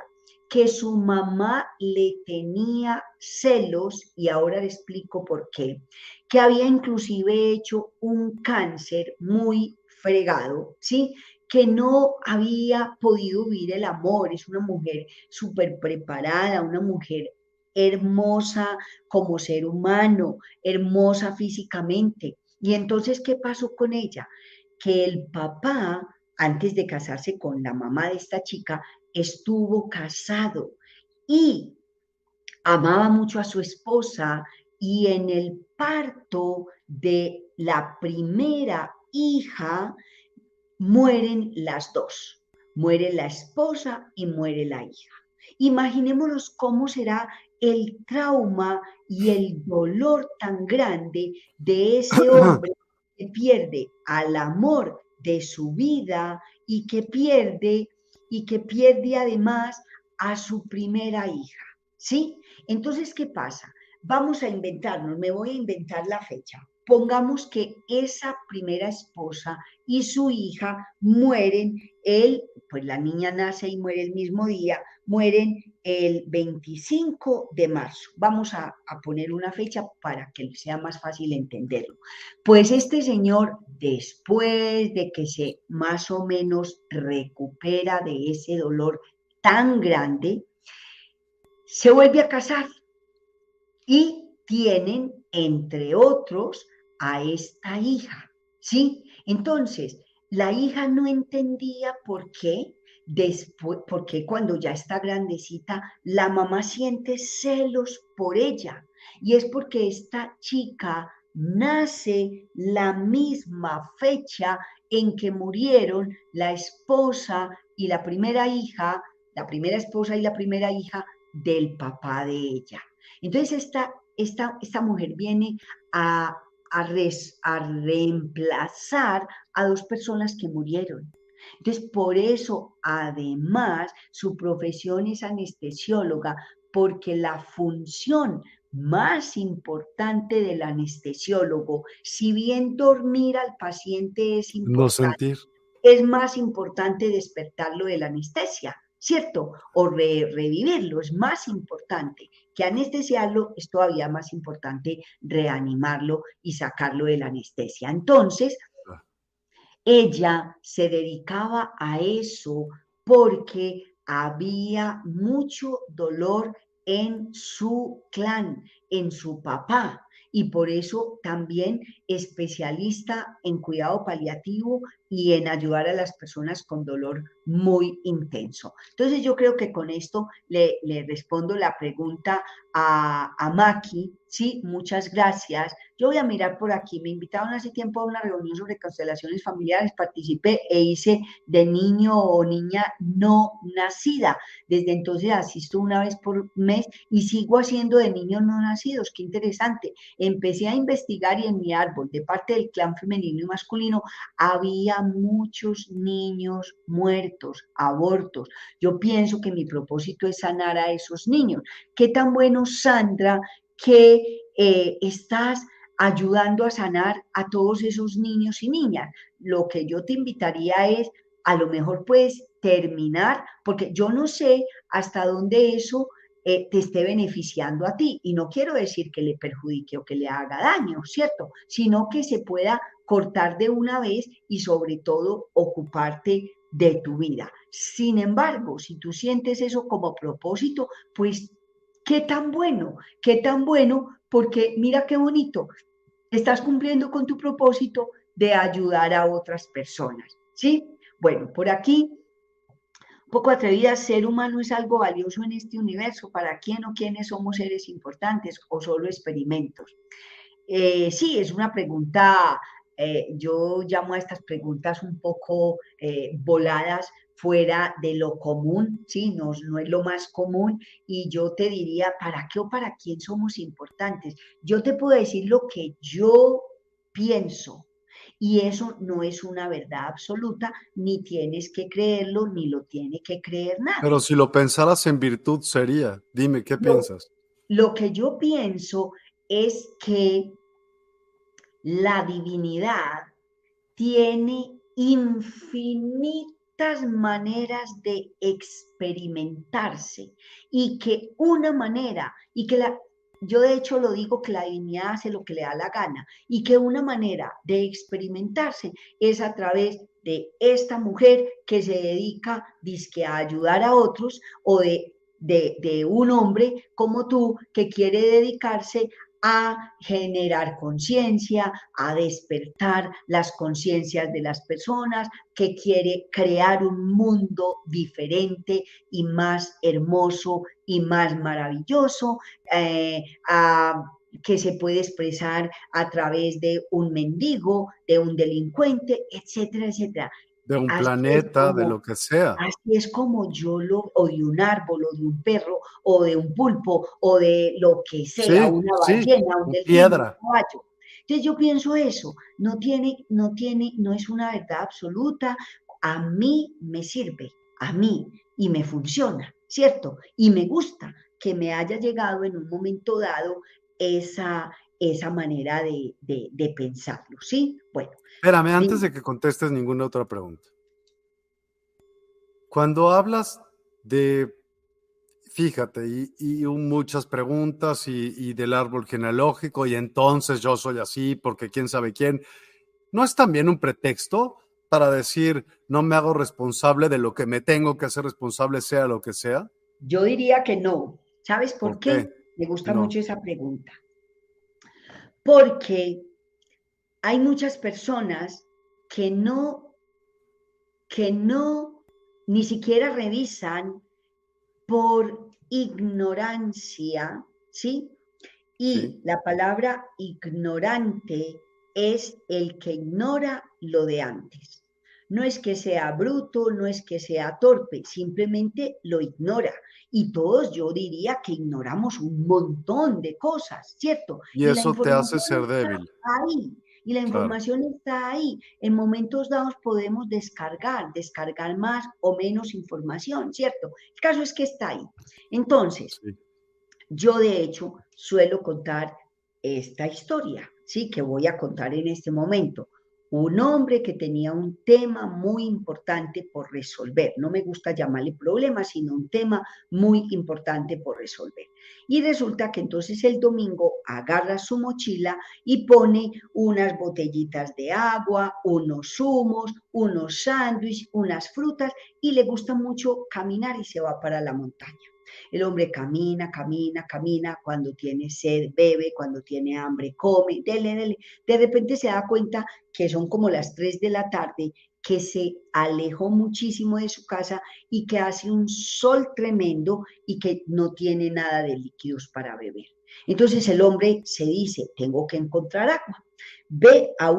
que su mamá le tenía celos, y ahora le explico por qué, que había inclusive hecho un cáncer muy fregado, ¿sí? que no había podido vivir el amor, es una mujer súper preparada, una mujer hermosa como ser humano, hermosa físicamente. Y entonces, ¿qué pasó con ella? Que el papá, antes de casarse con la mamá de esta chica, estuvo casado y amaba mucho a su esposa y en el parto de la primera hija mueren las dos. Muere la esposa y muere la hija. Imaginémonos cómo será el trauma y el dolor tan grande de ese hombre que pierde al amor de su vida y que pierde y que pierde además a su primera hija. ¿Sí? Entonces, ¿qué pasa? Vamos a inventarnos, me voy a inventar la fecha. Pongamos que esa primera esposa y su hija mueren, él, pues la niña nace y muere el mismo día, mueren el 25 de marzo. Vamos a, a, poner una fecha para que sea más fácil entenderlo. Pues este señor, después de que se más o menos recupera de ese dolor tan grande, se vuelve a casar y tienen, entre otros, a esta hija, ¿sí? Entonces, la hija no entendía por qué después, porque cuando ya está grandecita, la mamá siente celos por ella. Y es porque esta chica nace la misma fecha en que murieron la esposa y la primera hija, la primera esposa y la primera hija del papá de ella. Entonces esta, esta, esta mujer viene a, a, a reemplazar a dos personas que murieron. Entonces, por eso, además, su profesión es anestesióloga, porque la función más importante del anestesiólogo, si bien dormir al paciente es importante, es más importante despertarlo de la anestesia, ¿cierto? O revivirlo, es más importante que anestesiarlo, es todavía más importante reanimarlo y sacarlo de la anestesia. Entonces, ella se dedicaba a eso porque había mucho dolor en su clan, en su papá, y por eso también especialista en cuidado paliativo y en ayudar a las personas con dolor muy intenso. Entonces yo creo que con esto le, respondo la pregunta a, a Maki, sí, muchas gracias. Yo voy a mirar por aquí, me invitaron hace tiempo a una reunión sobre constelaciones familiares, participé e hice de niño o niña no nacida. Desde entonces asisto una vez por mes y sigo haciendo de niños no nacidos, qué interesante. Empecé a investigar y en mi árbol, de parte del clan femenino y masculino, había muchos niños muertos, abortos. Yo pienso que mi propósito es sanar a esos niños. Qué tan bueno, Sandra, que eh, estás ayudando a sanar a todos esos niños y niñas. Lo que yo te invitaría es, a lo mejor puedes terminar, porque yo no sé hasta dónde eso eh, te esté beneficiando a ti. Y no quiero decir que le perjudique o que le haga daño, ¿cierto? Sino que se pueda cortar de una vez y sobre todo ocuparte de tu vida. Sin embargo, si tú sientes eso como propósito, pues qué tan bueno, qué tan bueno, porque mira qué bonito, estás cumpliendo con tu propósito de ayudar a otras personas, ¿sí? Bueno, por aquí, poco atrevida, ser humano es algo valioso en este universo, ¿para quién o quiénes somos seres importantes o solo experimentos? Eh, sí, es una pregunta eh, yo llamo a estas preguntas un poco eh, voladas fuera de lo común, ¿sí? No, no es lo más común y yo te diría, ¿para qué o para quién somos importantes? Yo te puedo decir lo que yo pienso, y eso no es una verdad absoluta, ni tienes que creerlo, ni lo tiene que creer nadie. Pero si lo pensaras en virtud sería, dime, ¿qué piensas? Lo que yo pienso es que la divinidad tiene infinitas maneras de experimentarse y que una manera, y que la, yo de hecho lo digo que la divinidad hace lo que le da la gana y que una manera de experimentarse es a través de esta mujer que se dedica dizque, a ayudar a otros o de, de, de un hombre como tú que quiere dedicarse a generar conciencia, a despertar las conciencias de las personas, que quiere crear un mundo diferente y más hermoso y más maravilloso, eh, que se puede expresar a través de un mendigo, de un delincuente, etcétera, etcétera de un planeta, de lo que sea. Así es como yo lo, o de un árbol, o de un perro, o de un pulpo, o de lo que sea, una ballena, un piedra. caballo. Entonces yo pienso eso, no tiene, no tiene, no es una verdad absoluta, a mí me sirve, a mí, y me funciona, ¿cierto? Y me gusta que me haya llegado en un momento dado esa, esa manera de, de pensarlo, ¿sí? Bueno, Espérame, antes de que contestes ninguna otra pregunta. Cuando hablas de, fíjate, y, muchas preguntas y, del árbol genealógico, y entonces yo soy así porque quién sabe quién, ¿no es también un pretexto para decir no me hago responsable de lo que me tengo que hacer responsable, sea lo que sea? Yo diría que no. ¿Sabes por, qué? Me gusta mucho esa pregunta. Porque hay muchas personas que no, que no ni siquiera revisan por ignorancia, ¿sí? Y la palabra ignorante es el que ignora lo de antes. No es que sea bruto, no es que sea torpe, simplemente lo ignora. Y todos yo diría que ignoramos un montón de cosas, ¿cierto? Y, eso te hace ser débil. Ahí y la información está ahí. En momentos dados podemos descargar, descargar más o menos información, ¿cierto? El caso es que está ahí. Entonces, yo de hecho suelo contar esta historia, ¿sí? Que voy a contar en este momento un hombre que tenía un tema muy importante por resolver. No me gusta llamarle problema, sino un tema muy importante por resolver. Y resulta que entonces el domingo agarra su mochila y pone unas botellitas de agua, unos zumos, unos sándwiches, unas frutas y le gusta mucho caminar y se va para la montaña. El hombre camina, camina, camina, cuando tiene sed bebe, cuando tiene hambre come, dele, dele. De repente se da cuenta que son como las 3 de la tarde, que se alejó muchísimo de su casa y que hace un sol tremendo y que no tiene nada de líquidos para beber. Entonces el hombre se dice, tengo que encontrar agua. Ve a,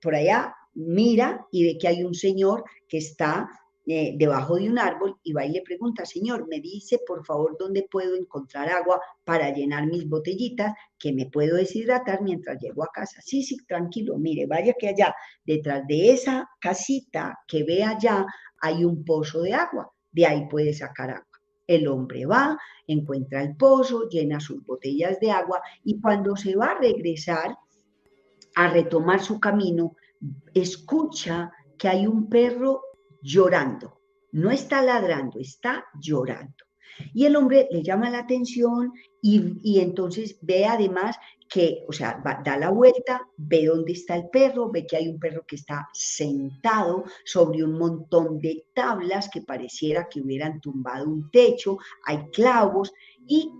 por allá, mira y ve que hay un señor que está eh, debajo de un árbol y va y le pregunta, señor, me dice por favor dónde puedo encontrar agua para llenar mis botellitas, que me puedo deshidratar mientras llego a casa. Sí, sí, tranquilo, mire, vaya que allá, detrás de esa casita que ve allá, hay un pozo de agua, de ahí puede sacar agua. El hombre va, encuentra el pozo, llena sus botellas de agua y cuando se va a regresar a retomar su camino, escucha que hay un perro llorando. No está ladrando, está llorando. Y el hombre le llama la atención y, entonces ve además que, o sea, da la vuelta, ve dónde está el perro, ve que hay un perro que está sentado sobre un montón de tablas que pareciera que hubieran tumbado un techo, hay clavos y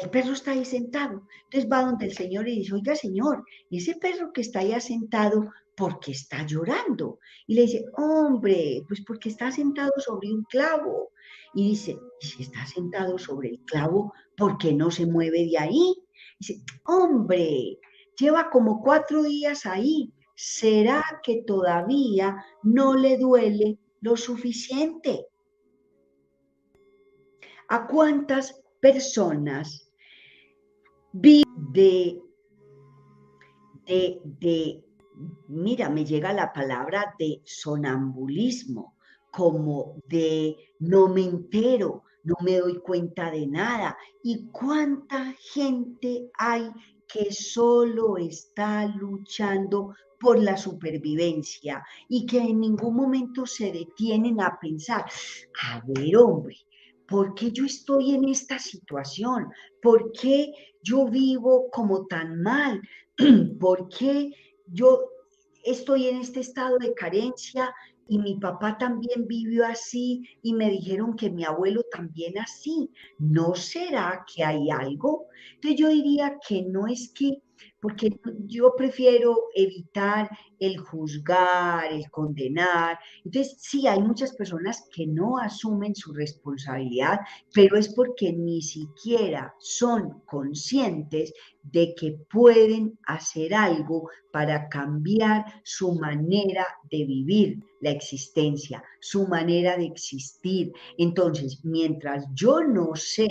el perro está ahí sentado. Entonces va donde el señor y dice, oiga señor, ese perro que está ahí sentado, porque está llorando. Y le dice, hombre, pues porque está sentado sobre un clavo. Y dice, si está sentado sobre el clavo, ¿por qué no se mueve de ahí? dice, hombre, lleva como cuatro días ahí. ¿Será que todavía no le duele lo suficiente? ¿A cuántas personas vive de, de, de mira, me llega la palabra de sonambulismo, como de no me entero, no me doy cuenta de nada. ¿Y cuánta gente hay que solo está luchando por la supervivencia y que en ningún momento se detienen a pensar, a ver hombre, ¿por qué yo estoy en esta situación? ¿Por qué yo vivo como tan mal? ¿Por qué yo estoy en este estado de carencia y mi papá también vivió así y me dijeron que mi abuelo también así. ¿No será que hay algo? Entonces yo diría que no es que porque yo prefiero evitar el juzgar, el condenar. Entonces, sí, hay muchas personas que no asumen su responsabilidad, pero es porque ni siquiera son conscientes de que pueden hacer algo para cambiar su manera de vivir la existencia, su manera de existir. Entonces, mientras yo no sé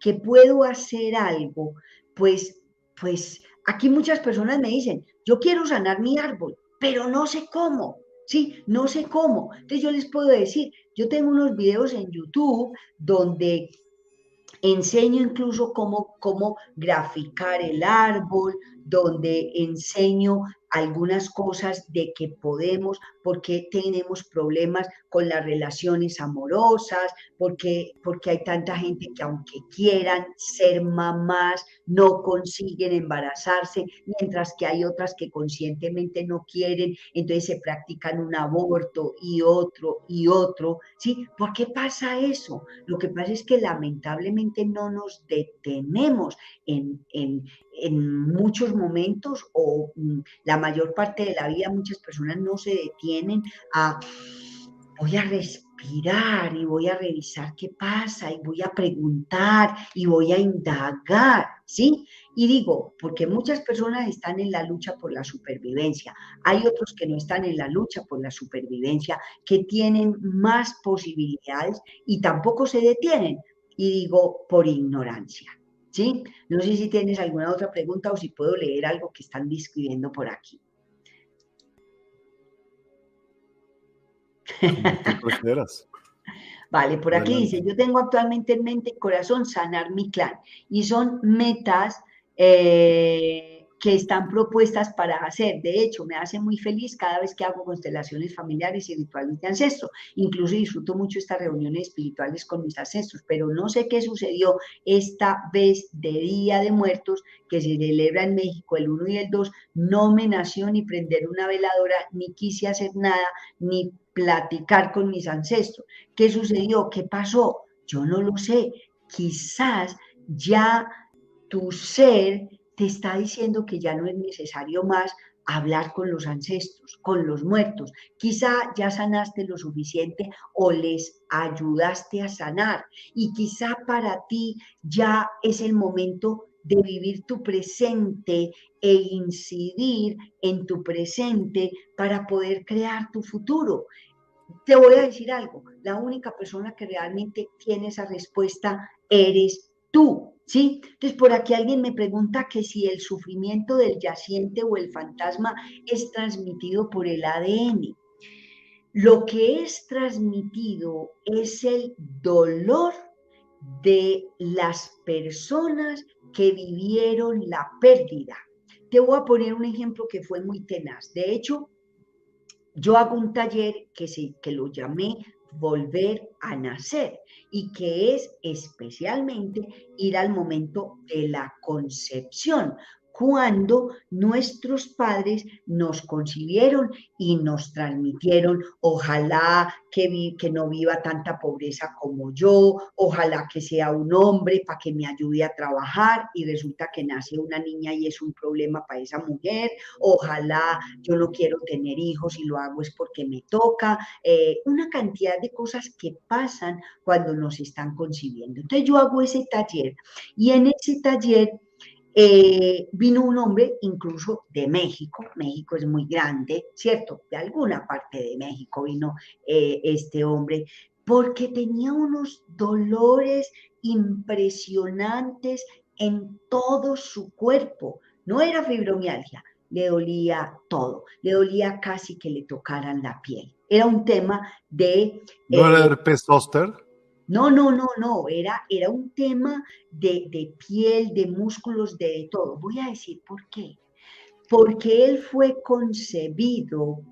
que puedo hacer algo, pues, pues Aquí muchas personas me dicen, yo quiero sanar mi árbol, pero no sé cómo. Sí, no sé cómo. Entonces yo les puedo decir, yo tengo unos videos en YouTube donde enseño incluso cómo, cómo graficar el árbol, donde enseño algunas cosas de que podemos, porque tenemos problemas con las relaciones amorosas, porque, porque hay tanta gente que aunque quieran ser mamás, no consiguen embarazarse, mientras que hay otras que conscientemente no quieren, entonces se practican un aborto y otro y otro, ¿sí? ¿Por qué pasa eso? Lo que pasa es que lamentablemente no nos detenemos en, en, en muchos momentos o mm, la mayor parte de la vida muchas personas no se detienen a voy a respirar y voy a revisar qué pasa y voy a preguntar y voy a indagar, ¿sí? Y digo, porque muchas personas están en la lucha por la supervivencia, hay otros que no están en la lucha por la supervivencia, que tienen más posibilidades y tampoco se detienen, y digo, por ignorancia. ¿sí? No sé si tienes alguna otra pregunta o si puedo leer algo que están describiendo por aquí. Vale, por aquí dice, yo tengo actualmente en mente y corazón sanar mi clan y son metas eh, que están propuestas para hacer. De hecho, me hace muy feliz cada vez que hago constelaciones familiares y rituales de ancestro. Incluso disfruto mucho estas reuniones espirituales con mis ancestros, pero no sé qué sucedió esta vez de Día de Muertos que se celebra en México el 1 y el 2. No me nació ni prender una veladora, ni quise hacer nada, ni platicar con mis ancestros. ¿Qué sucedió? ¿Qué pasó? Yo no lo sé. Quizás ya tu ser te está diciendo que ya no es necesario más hablar con los ancestros, con los muertos. Quizá ya sanaste lo suficiente o les ayudaste a sanar y quizá para ti ya es el momento de vivir tu presente e incidir en tu presente para poder crear tu futuro. Te voy a decir algo, la única persona que realmente tiene esa respuesta eres tú. ¿Sí? Entonces, por aquí alguien me pregunta que si el sufrimiento del yaciente o el fantasma es transmitido por el ADN. Lo que es transmitido es el dolor de las personas que vivieron la pérdida. Te voy a poner un ejemplo que fue muy tenaz. De hecho, yo hago un taller que, que lo llamé volver a nacer y que es especialmente ir al momento de la concepción, cuando nuestros padres nos concibieron y nos transmitieron, ojalá que, no viva tanta pobreza como yo, ojalá que sea un hombre para que me ayude a trabajar y resulta que nace una niña y es un problema para esa mujer, ojalá yo no quiero tener hijos y lo hago es porque me toca, eh, una cantidad de cosas que pasan cuando nos están concibiendo. Entonces yo hago ese taller y en ese taller eh, vino un hombre incluso de México, México es muy grande, ¿cierto? De alguna parte de México vino eh, este hombre, porque tenía unos dolores impresionantes en todo su cuerpo. No era fibromialgia, le dolía todo, le dolía casi que le tocaran la piel. Era un tema de... ¿No era eh, herpes zóster? No, no, no, no, era, era un tema de, piel, de músculos, de todo. Voy a decir por qué. porque él fue concebido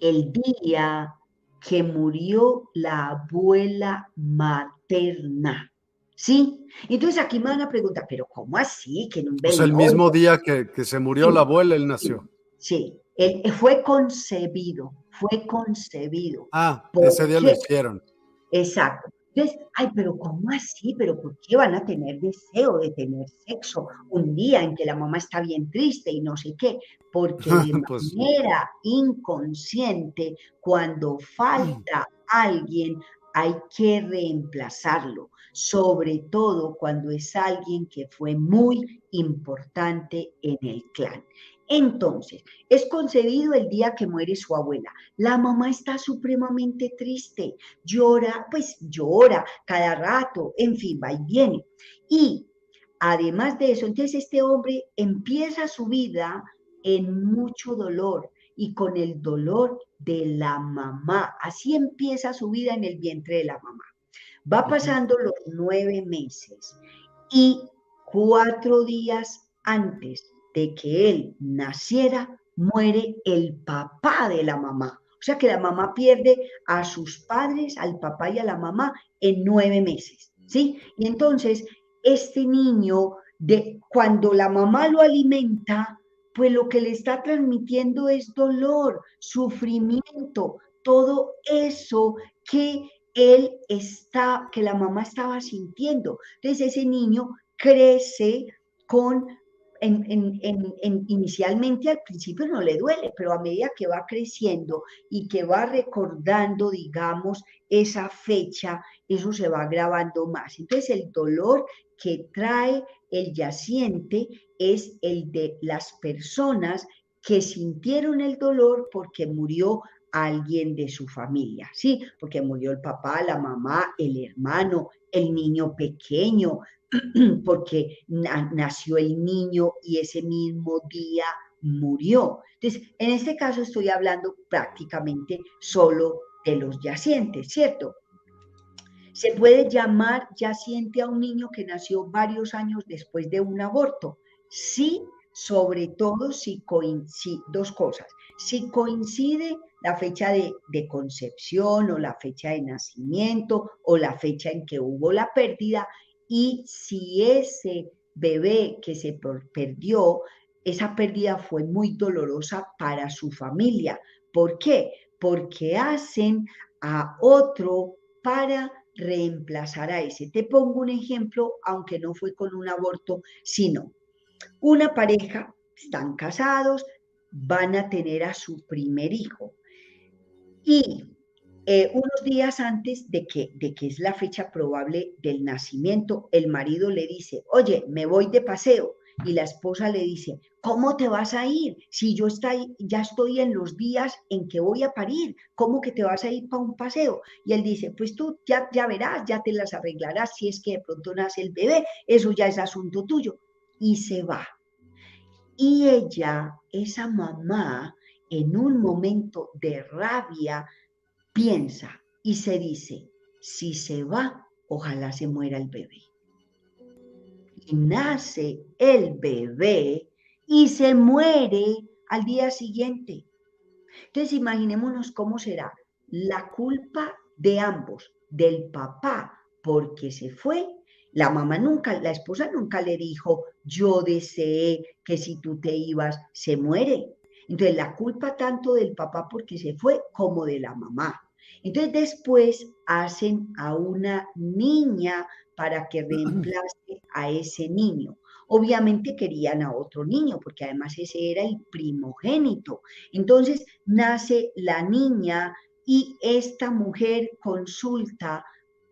el día que murió la abuela materna. ¿Sí? Entonces aquí me van a preguntar, pero ¿cómo así? Que en un pues el mismo día que, se murió la abuela, él nació. Sí, él fue concebido, fue concebido. Ah, ese día lo hicieron. Exacto. Entonces, ay, pero ¿cómo así? ¿Pero por qué van a tener deseo de tener sexo un día en que la mamá está bien triste y no sé qué? Porque de pues manera inconsciente, cuando falta alguien, hay que reemplazarlo, sobre todo cuando es alguien que fue muy importante en el clan. Entonces, es concebido el día que muere su abuela. La mamá está supremamente triste, llora, pues llora cada rato, en fin, va y viene. Y además de eso, entonces este hombre empieza su vida en mucho dolor y con el dolor de la mamá. Así empieza su vida en el vientre de la mamá. Va pasando los nueve meses y cuatro días antes de que él naciera, muere el papá de la mamá. O sea que la mamá pierde a sus padres, al papá y a la mamá en nueve meses, ¿sí? Y entonces este niño, de, cuando la mamá lo alimenta, pues lo que le está transmitiendo es dolor, sufrimiento, todo eso que él está, que la mamá estaba sintiendo. Entonces ese niño crece con en, inicialmente al principio no le duele, pero a medida que va creciendo y que va recordando, digamos, esa fecha, eso se va grabando más. Entonces el dolor que trae el yaciente es el de las personas que sintieron el dolor porque murió alguien de su familia, ¿sí? Porque murió el papá, la mamá, el hermano, el niño pequeño, porque nació el niño y ese mismo día murió. Entonces, en este caso estoy hablando prácticamente solo de los yacientes, ¿cierto? Se puede llamar yaciente a un niño que nació varios años después de un aborto. Sí, sobre todo si coincide, dos cosas, si coincide la fecha de, concepción o la fecha de nacimiento o la fecha en que hubo la pérdida y si ese bebé que se perdió, esa pérdida fue muy dolorosa para su familia. ¿Por qué? Porque hacen a otro para reemplazar a ese. Te pongo un ejemplo, aunque no fue con un aborto, sino una pareja, están casados, van a tener a su primer hijo. Y eh, unos días antes de que, de que es la fecha probable del nacimiento, el marido le dice, oye, me voy de paseo. Y la esposa le dice, ¿cómo te vas a ir? Si yo estoy, ya estoy en los días en que voy a parir, ¿cómo que te vas a ir para un paseo? Y él dice, pues tú ya, ya verás, ya te las arreglarás si es que de pronto nace el bebé, eso ya es asunto tuyo. Y se va. Y ella, esa mamá, en un momento de rabia, piensa y se dice, si se va, ojalá se muera el bebé. Y nace el bebé y se muere al día siguiente. Entonces imaginémonos cómo será la culpa de ambos, del papá porque se fue. La mamá nunca, la esposa nunca le dijo, yo deseé que si tú te ibas, se muere. Entonces la culpa tanto del papá porque se fue como de la mamá. Entonces después hacen a una niña para que reemplace a ese niño. Obviamente querían a otro niño, porque además ese era el primogénito. Entonces nace la niña y esta mujer consulta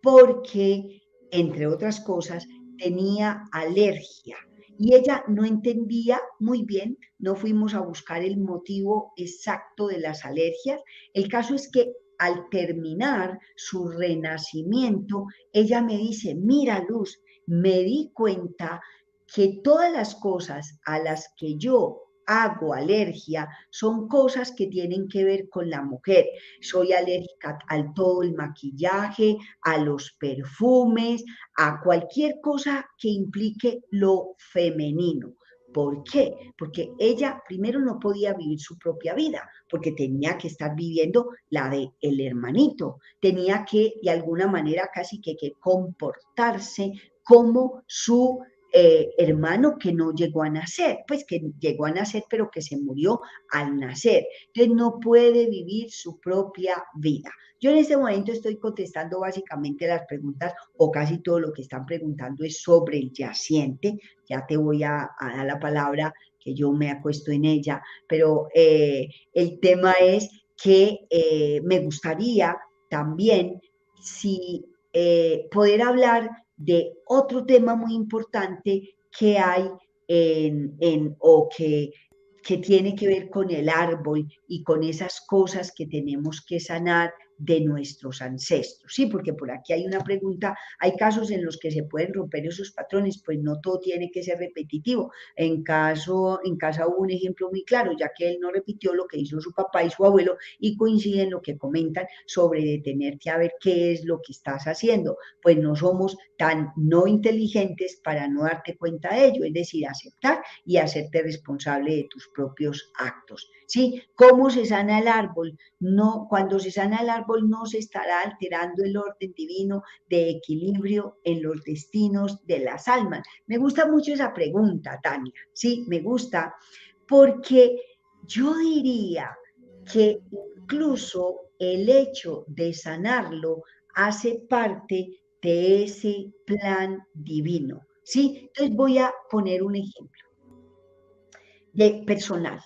porque, entre otras cosas, tenía alergia. Y ella no entendía muy bien, no fuimos a buscar el motivo exacto de las alergias. El caso es que al terminar su renacimiento, ella me dice, mira Luz, me di cuenta que todas las cosas a las que yo hago alergia son cosas que tienen que ver con la mujer. Soy alérgica al todo el maquillaje, a los perfumes, a cualquier cosa que implique lo femenino. ¿Por qué? Porque ella primero no podía vivir su propia vida, porque tenía que estar viviendo la de el hermanito, tenía que de alguna manera casi que, que comportarse como su eh, hermano que no llegó a nacer, pues que llegó a nacer pero que se murió al nacer. Entonces no puede vivir su propia vida. Yo en este momento estoy contestando básicamente las preguntas o casi todo lo que están preguntando es sobre el yaciente. Ya te voy a, dar la palabra que yo me acuesto en ella, pero eh, el tema es que eh, me gustaría también si poder hablar de otro tema muy importante que hay en, en o que, que tiene que ver con el árbol y con esas cosas que tenemos que sanar de nuestros ancestros. Sí, porque por aquí hay una pregunta, hay casos en los que se pueden romper esos patrones, pues no todo tiene que ser repetitivo. En caso, en casa hubo un ejemplo muy claro, ya que él no repitió lo que hizo su papá y su abuelo y coincide en lo que comentan sobre detenerte a ver qué es lo que estás haciendo. Pues no somos tan no inteligentes para no darte cuenta de ello, es decir, aceptar y hacerte responsable de tus propios actos. ¿Sí? ¿Cómo se sana el árbol? No, cuando se sana el árbol no se estará alterando el orden divino de equilibrio en los destinos de las almas. Me gusta mucho esa pregunta, Tania. Sí, me gusta porque yo diría que incluso el hecho de sanarlo hace parte de ese plan divino. ¿Sí? Entonces voy a poner un ejemplo de personal.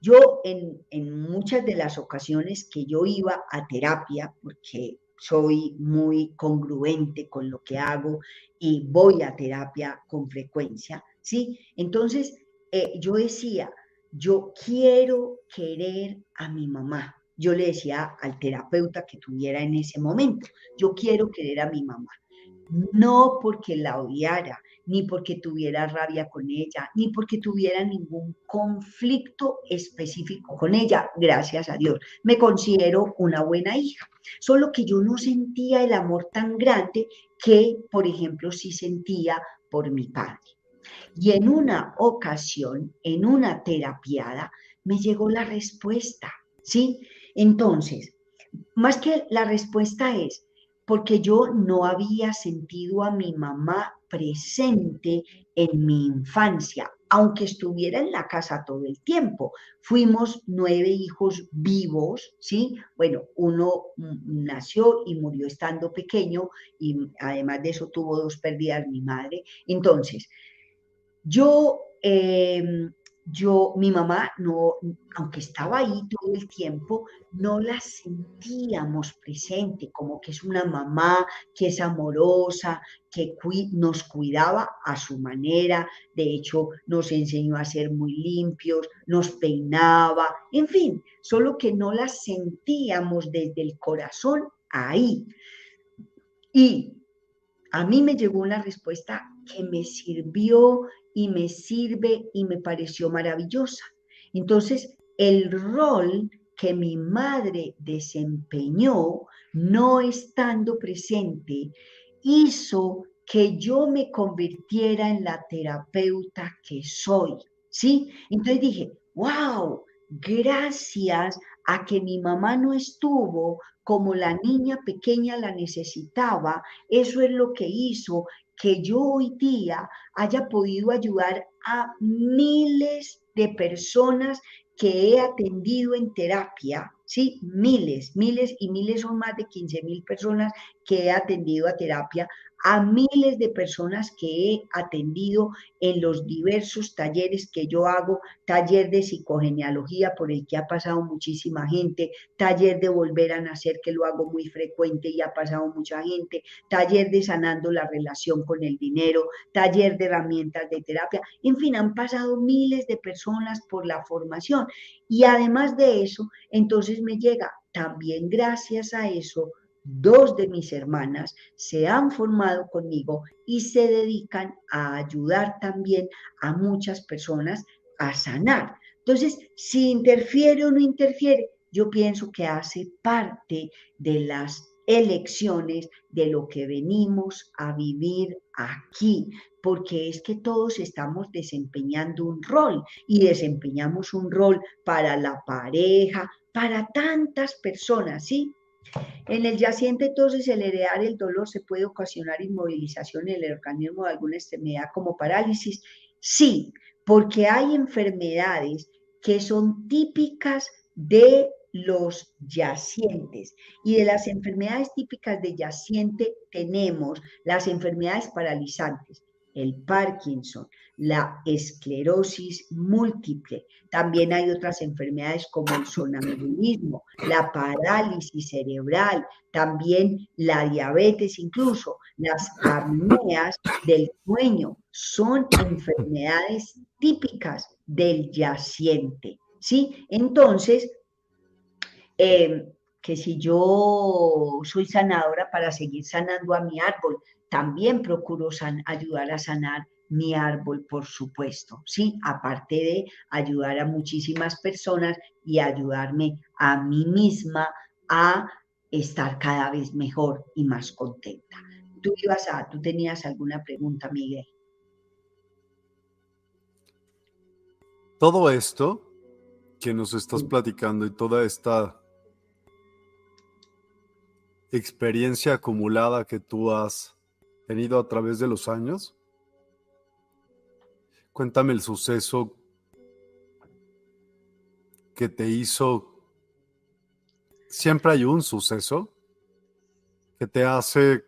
Yo en, muchas de las ocasiones que yo iba a terapia, porque soy muy congruente con lo que hago y voy a terapia con frecuencia, ¿sí? Entonces, eh, yo decía, yo quiero querer a mi mamá. Yo le decía al terapeuta que tuviera en ese momento, yo quiero querer a mi mamá. No porque la odiara, ni porque tuviera rabia con ella, ni porque tuviera ningún conflicto específico con ella, gracias a Dios. Me considero una buena hija, solo que yo no sentía el amor tan grande que, por ejemplo, sí sentía por mi padre. Y en una ocasión, en una terapiada, me llegó la respuesta, ¿sí? Entonces, más que la respuesta es, porque yo no había sentido a mi mamá presente en mi infancia, aunque estuviera en la casa todo el tiempo. Fuimos nueve hijos vivos, ¿sí? Bueno, uno nació y murió estando pequeño y además de eso tuvo dos pérdidas mi madre. Entonces, yo em, yo, mi mamá, no, aunque estaba ahí todo el tiempo, no la sentíamos presente, como que es una mamá que es amorosa, que nos cuidaba a su manera, de hecho nos enseñó a ser muy limpios, nos peinaba, en fin, solo que no la sentíamos desde el corazón ahí. Y a mí me llegó una respuesta que me sirvió y me sirve y me pareció maravillosa. Entonces, el rol que mi madre desempeñó, no estando presente, hizo que yo me convirtiera en la terapeuta que soy. ¿Sí? Entonces dije, wow, gracias a que mi mamá no estuvo como la niña pequeña la necesitaba, eso es lo que hizo que yo hoy día haya podido ayudar a miles de personas que he atendido en terapia, ¿sí? Miles, miles y miles son más de 15 mil personas que he atendido a terapia a miles de personas que he atendido en los diversos talleres que yo hago, taller de psicogenealogía por el que ha pasado muchísima gente, taller de volver a nacer que lo hago muy frecuente y ha pasado mucha gente, taller de sanando la relación con el dinero, taller de herramientas de terapia, en fin, han pasado miles de personas por la formación. Y además de eso, entonces me llega también gracias a eso dos de mis hermanas se han formado conmigo y se dedican a ayudar también a muchas personas a sanar. Entonces, si interfiere o no interfiere, yo pienso que hace parte de las elecciones de lo que venimos a vivir aquí. porque es que todos estamos desempeñando un rol y desempeñamos un rol para la pareja, para tantas personas, ¿sí? En el yaciente, entonces, el heredar el dolor se puede ocasionar inmovilización en el organismo de alguna enfermedad como parálisis. Sí, porque hay enfermedades que son típicas de los yacientes. Y de las enfermedades típicas de yaciente tenemos las enfermedades paralizantes, el Parkinson, la esclerosis múltiple. También hay otras enfermedades como el sonambulismo, la parálisis cerebral, también la diabetes, incluso las apneas del sueño. Son enfermedades típicas del yaciente. ¿Sí? Entonces, em, que si yo soy sanadora para seguir sanando a mi árbol, también procuro ayudar a sanar mi árbol, por supuesto, ¿sí? Aparte de ayudar a muchísimas personas y ayudarme a mí misma a estar cada vez mejor y más contenta. Tú ibas a, tú tenías alguna pregunta, Miguel. Todo esto que nos estás platicando y toda esta experiencia acumulada que tú has tenido a través de los años? Cuéntame el suceso que te hizo. Siempre hay un suceso que te hace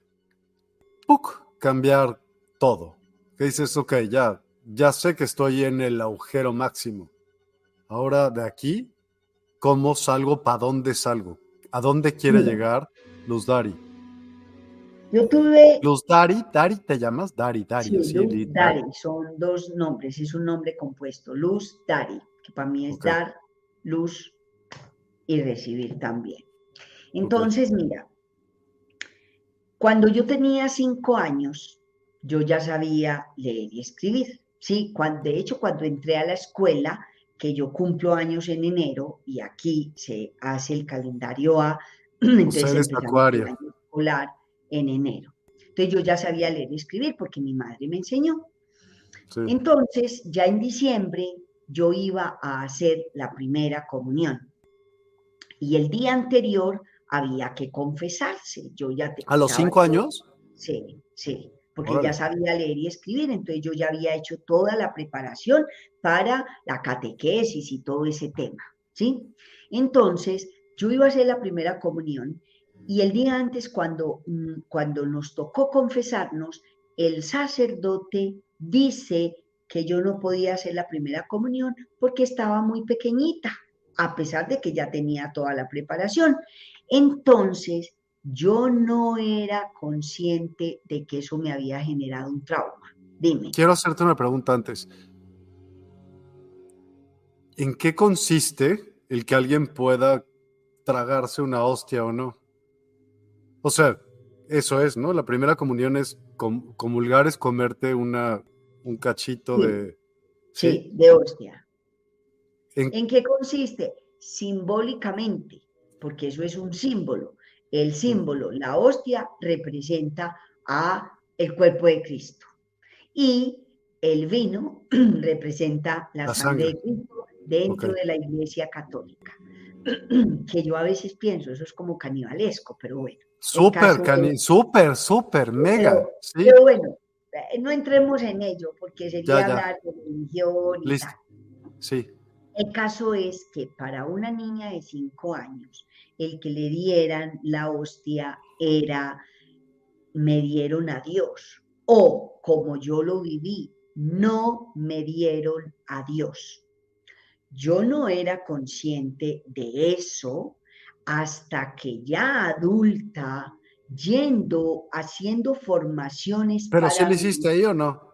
cambiar todo. Que dices, ok, ya, ya sé que estoy en el agujero máximo. Ahora de aquí, ¿cómo salgo? ¿Para dónde salgo? ¿A dónde quiere llegar Luz Dari? Yo tuve... Los Dari, Dari te llamas Dari, Dari. Sí, Luz, Dari, son dos nombres, es un nombre compuesto, Luz Dari, que para mí es dar, luz y recibir también. Entonces, mira, cuando yo tenía cinco años, yo ya sabía leer y escribir. Sí, cuando, de hecho, cuando entré a la escuela, que yo cumplo años en enero, y aquí se hace el calendario A, entonces acuario. escolar, en enero. Entonces yo ya sabía leer y escribir porque mi madre me enseñó. Entonces, ya en diciembre yo iba a hacer la primera comunión. Y el día anterior había que confesarse. Yo ya ¿A los cinco años? Sí, sí, porque ya sabía leer y escribir, entonces yo ya había hecho toda la preparación para la catequesis y todo ese tema, ¿sí? Entonces, yo iba a hacer la primera comunión y el día antes, cuando, mm, cuando nos tocó confesarnos, el sacerdote dice que yo no podía hacer la primera comunión porque estaba muy pequeñita, a pesar de que ya tenía toda la preparación. Entonces, yo no era consciente de que eso me había generado un trauma. Dime. Quiero hacerte una pregunta antes. ¿En qué consiste el que alguien pueda tragarse una hostia o no? O sea, eso es, ¿no? La primera comunión es comulgar, es comerte una, un cachito de... Sí, de hostia. ¿En qué consiste? Simbólicamente, porque eso es un símbolo. El mm. símbolo, la hostia, representa a el cuerpo de Cristo. Y el vino representa la, sangre. de Cristo dentro de la iglesia católica. que yo a veces pienso, eso es como canibalesco, pero bueno. Súper, súper, súper, mega. Pero, bueno, eh, no entremos en ello porque sería hablar de religión y Listo. Sí. El caso es que para una niña de cinco años, el que le dieran la hostia era, me dieron a Dios. O, como yo lo viví, no me dieron a Dios. Yo no era consciente de eso hasta que ya adulta, yendo, haciendo formaciones. ¿Pero si lo hiciste ahí o no?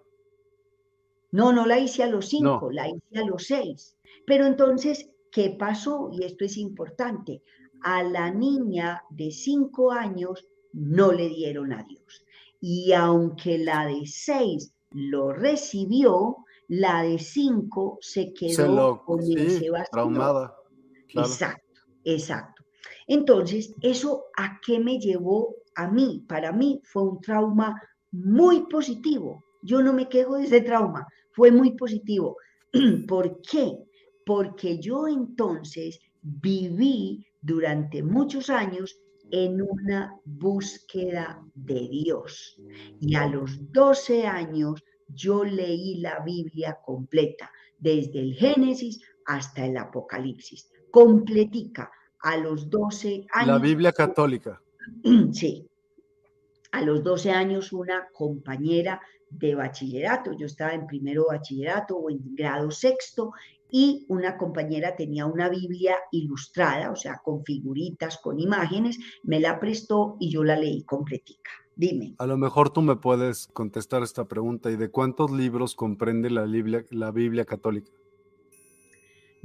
No, no la hice a los cinco, la hice a los seis. Pero entonces, ¿qué pasó? Y esto es importante. A la niña de cinco años no le dieron a Dios. Y aunque la de seis lo recibió, la de cinco se quedó con ese traumada. Exacto, exacto. Entonces, ¿eso a qué me llevó a mí? Para mí fue un trauma muy positivo, Yo no me quejo de ese trauma, fue muy positivo. ¿Por qué? Porque yo entonces viví durante muchos años en una búsqueda de Dios. Y a los 12 años yo leí la Biblia completa, desde el Génesis hasta el Apocalipsis, completica a los 12 años. La Biblia católica. Sí. A los 12 años una compañera de bachillerato, yo estaba en primero bachillerato o en grado sexto, y una compañera tenía una Biblia ilustrada, o sea, con figuritas, con imágenes, me la prestó y yo la leí completica. Dime. A lo mejor tú me puedes contestar esta pregunta. ¿Y de cuántos libros comprende la Biblia, la Biblia católica?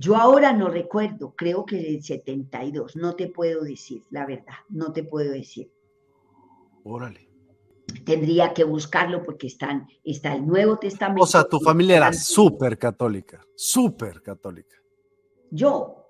Yo ahora no recuerdo, creo que el 72, no te puedo decir, la verdad, no te puedo decir. Órale. Tendría que buscarlo porque están, está el Nuevo Testamento. O sea, tu familia era súper católica, súper católica. Yo.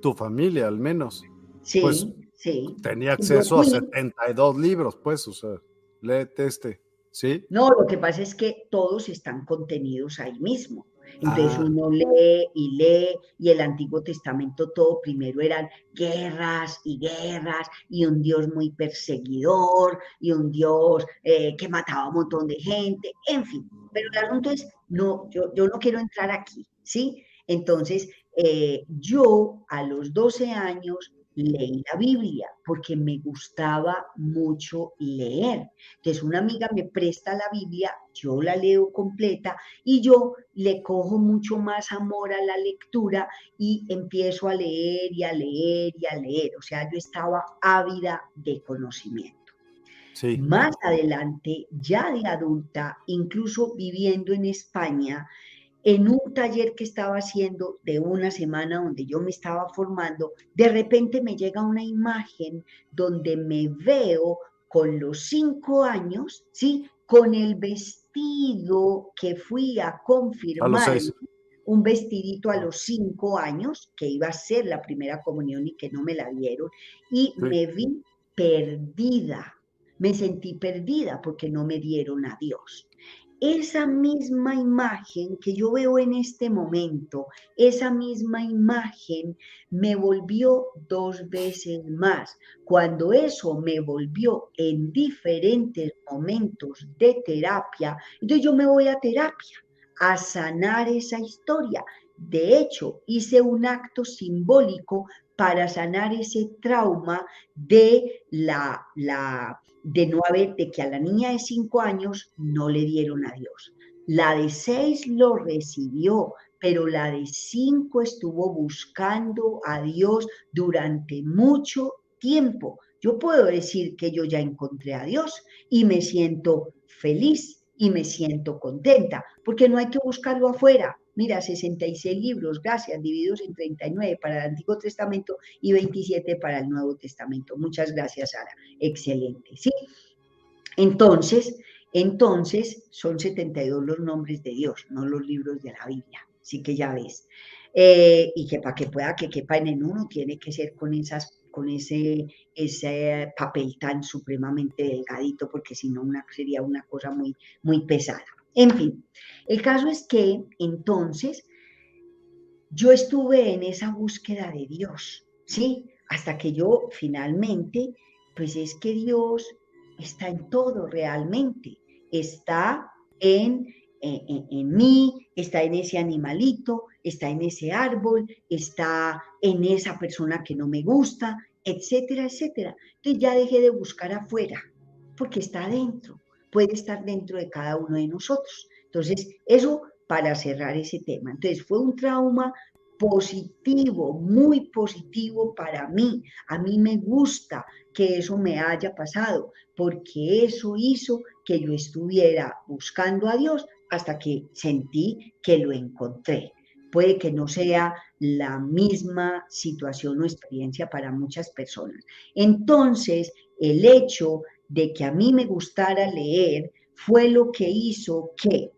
Tu familia, al menos. Sí. Pues, Sí. Tenía acceso a 72 libros, pues, o sea, léete este, ¿sí? No, lo que pasa es que todos están contenidos ahí mismo. Entonces ah. uno lee y lee, y el Antiguo Testamento todo primero eran guerras y guerras, y un Dios muy perseguidor, y un Dios eh, que mataba a un montón de gente, en fin. Pero el asunto es, no, yo, yo no quiero entrar aquí, ¿sí? Entonces, eh, yo a los 12 años leí la Biblia porque me gustaba mucho leer. Entonces una amiga me presta la Biblia, yo la leo completa y yo le cojo mucho más amor a la lectura y empiezo a leer y a leer y a leer. O sea, yo estaba ávida de conocimiento. Más adelante, ya de adulta, incluso viviendo en España, en un taller que estaba haciendo de una semana donde yo me estaba formando, de repente me llega una imagen donde me veo con los cinco años, ¿sí? Con el vestido que fui a confirmar, un vestidito a los cinco años, que iba a ser la primera comunión y que no me la dieron, y me vi perdida, me sentí perdida porque no me dieron a Dios esa misma imagen que yo veo en este momento, esa misma imagen me volvió dos veces más. Cuando eso me volvió en diferentes momentos de terapia, entonces yo me voy a terapia a sanar esa historia. De hecho, hice un acto simbólico para sanar ese trauma de la, la de no haber, de que a la niña de cinco años no le dieron a Dios. La de seis lo recibió, pero la de cinco estuvo buscando a Dios durante mucho tiempo. Yo puedo decir que yo ya encontré a Dios y me siento feliz y me siento contenta, porque no hay que buscarlo afuera, Mira, 66 libros, gracias, divididos en 39 para el Antiguo Testamento y 27 para el Nuevo Testamento. Muchas gracias, Sara. Excelente, ¿sí? Entonces, entonces son 72 los nombres de Dios, no los libros de la Biblia. Así que ya ves. Eh, y que para que pueda que quepan en uno, tiene que ser con esas con ese, ese papel tan supremamente delgadito, porque si no una, sería una cosa muy, muy pesada. En fin, el caso es que entonces yo estuve en esa búsqueda de Dios, ¿sí? Hasta que yo finalmente, pues es que Dios está en todo realmente, está en, en, en, mí, está en ese animalito, está en ese árbol, está en esa persona que no me gusta, etcétera, etcétera. Entonces ya dejé de buscar afuera, porque está adentro puede estar dentro de cada uno de nosotros. Entonces, eso para cerrar ese tema. Entonces, fue un trauma positivo, muy positivo para mí. A mí me gusta que eso me haya pasado, porque eso hizo que yo estuviera buscando a Dios hasta que sentí que lo encontré. Puede que no sea la misma situación o experiencia para muchas personas. Entonces, el hecho de que a mí me gustara leer fue lo que hizo que,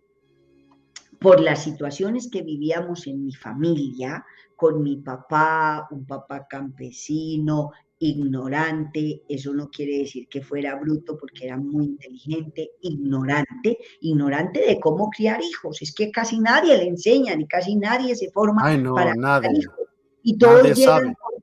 por las situaciones que vivíamos en mi familia, con mi papá, un papá campesino, ignorante, eso no quiere decir que fuera bruto porque era muy inteligente, ignorante, ignorante de cómo criar hijos, es que casi nadie le enseña, ni casi nadie se forma para criar hijos. Y todos llegan con,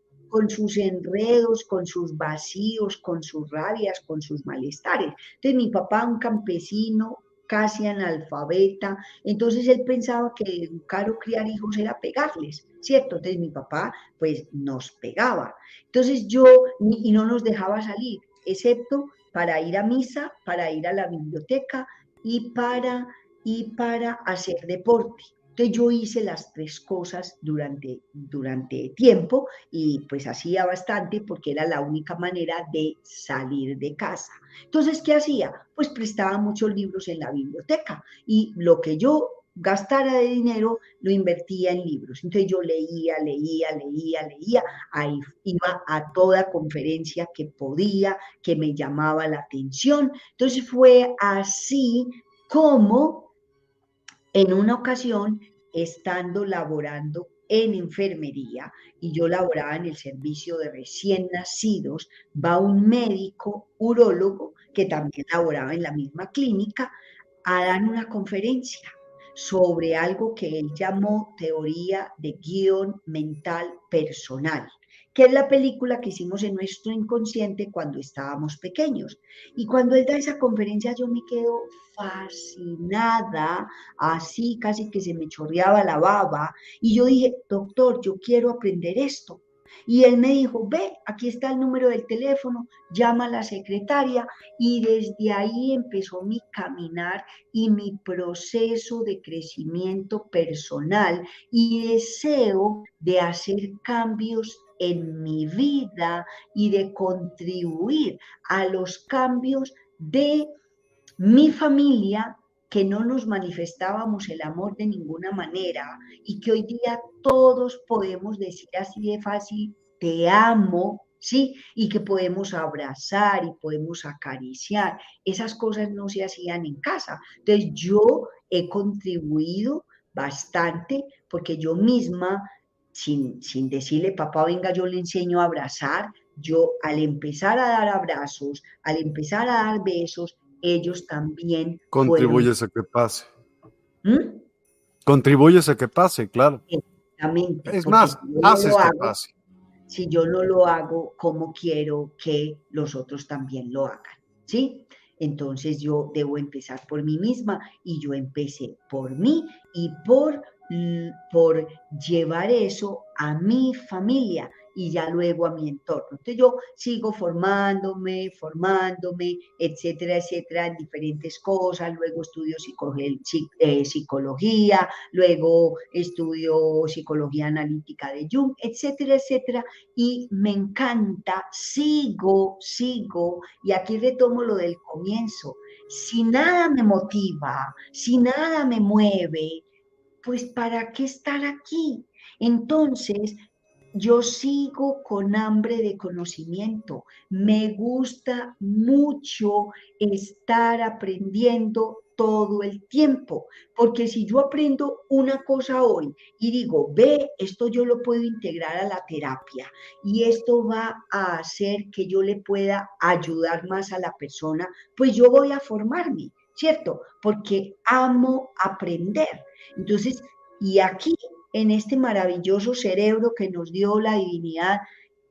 sus enredos, con sus vacíos, con sus rabias, con sus malestares. Entonces mi papá, un campesino, casi analfabeta, entonces él pensaba que educar o criar hijos era pegarles, ¿cierto? Entonces mi papá pues nos pegaba. Entonces yo, y no nos dejaba salir, excepto para ir a misa, para ir a la biblioteca y para, y para hacer deporte. Entonces yo hice las tres cosas durante, durante tiempo y pues hacía bastante porque era la única manera de salir de casa. Entonces, ¿qué hacía? Pues prestaba muchos libros en la biblioteca y lo que yo gastara de dinero lo invertía en libros. Entonces yo leía, leía, leía, leía, ahí iba a toda conferencia que podía, que me llamaba la atención. Entonces fue así como en una ocasión, estando laborando en enfermería y yo laboraba en el servicio de recién nacidos, va un médico urólogo que también laboraba en la misma clínica a dar una conferencia sobre algo que él llamó teoría de guion mental personal que es la película que hicimos en nuestro inconsciente cuando estábamos pequeños. Y cuando él da esa conferencia yo me quedo fascinada, así casi que se me chorreaba la baba, y yo dije, doctor, yo quiero aprender esto. Y él me dijo, ve, aquí está el número del teléfono, llama a la secretaria y desde ahí empezó mi caminar y mi proceso de crecimiento personal y deseo de hacer cambios en mi vida y de contribuir a los cambios de mi familia que no nos manifestábamos el amor de ninguna manera y que hoy día todos podemos decir así de fácil, te amo, ¿sí? Y que podemos abrazar y podemos acariciar. Esas cosas no se hacían en casa. Entonces yo he contribuido bastante porque yo misma sin, decirle, papá, venga, yo le enseño a abrazar, yo al empezar a dar abrazos, al empezar a dar besos, ellos también... Contribuyes a que pase. ¿Mm? Contribuyes a que pase, claro. Exactamente. Es más, haces que pase. Si yo no lo hago, ¿cómo quiero que los otros también lo hagan? ¿Sí? Entonces yo debo empezar por mí misma y yo empecé por mí y por por llevar eso a mi familia y ya luego a mi entorno. Entonces yo sigo formándome, formándome, etcétera, etcétera, en diferentes cosas, luego estudio eh, psicología, luego estudio psicología analítica de Jung, etcétera, etcétera, y me encanta, sigo, sigo, y aquí retomo lo del comienzo, si nada me motiva, si nada me mueve, pues ¿para qué estar aquí? Entonces, yo sigo con hambre de conocimiento. Me gusta mucho estar aprendiendo todo el tiempo, porque si yo aprendo una cosa hoy y digo, ve, esto yo lo puedo integrar a la terapia y esto va a hacer que yo le pueda ayudar más a la persona, pues yo voy a formarme. ¿Cierto? Porque amo aprender. Entonces, y aquí, en este maravilloso cerebro que nos dio la divinidad,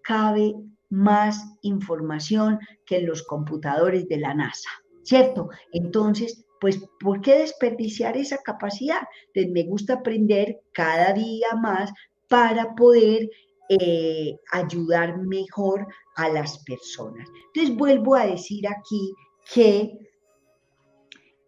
cabe más información que en los computadores de la NASA, ¿cierto? Entonces, pues, ¿por qué desperdiciar esa capacidad? Entonces, me gusta aprender cada día más para poder eh, ayudar mejor a las personas. Entonces, vuelvo a decir aquí que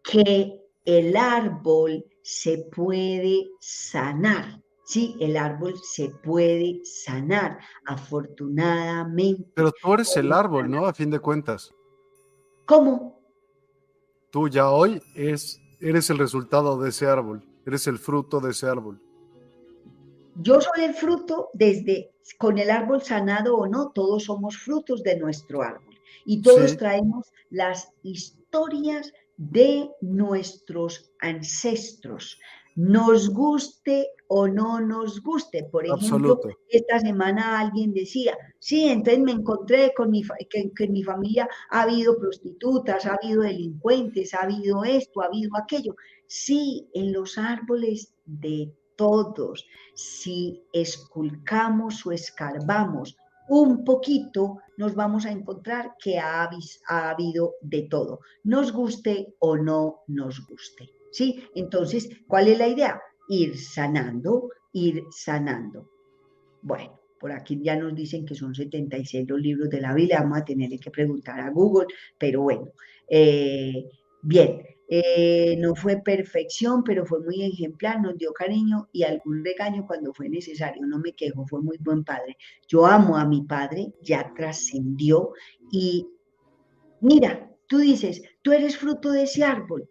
que el árbol se puede sanar. Sí, el árbol se puede sanar, afortunadamente. Pero tú eres el árbol, ¿no? A fin de cuentas. ¿Cómo? Tú ya hoy es, eres el resultado de ese árbol, eres el fruto de ese árbol. Yo soy el fruto desde, con el árbol sanado o no, todos somos frutos de nuestro árbol. Y todos traemos las historias de nuestros ancestros, nos guste o no nos guste. Por ejemplo, esta semana alguien decía, sí, entonces me encontré con mi, que, que en mi familia ha habido prostitutas, ha habido delincuentes, ha habido esto, ha habido aquello. Sí, en los árboles de todos, si esculcamos o escarbamos un poquito, nos vamos a encontrar que ha, ha, habido de todo, nos guste o no nos guste. ¿Sí? Entonces, ¿cuál es la idea? Ir sanando, ir sanando. Bueno, por aquí ya nos dicen que son 76 los libros de la Biblia, vamos a tener que preguntar a Google, pero bueno, eh, bien, eh, no fue perfección, pero fue muy ejemplar, nos dio cariño y algún regaño cuando fue necesario. No me quejo, fue muy buen padre. Yo amo a mi padre, ya trascendió y mira, tú dices, tú eres fruto de ese árbol,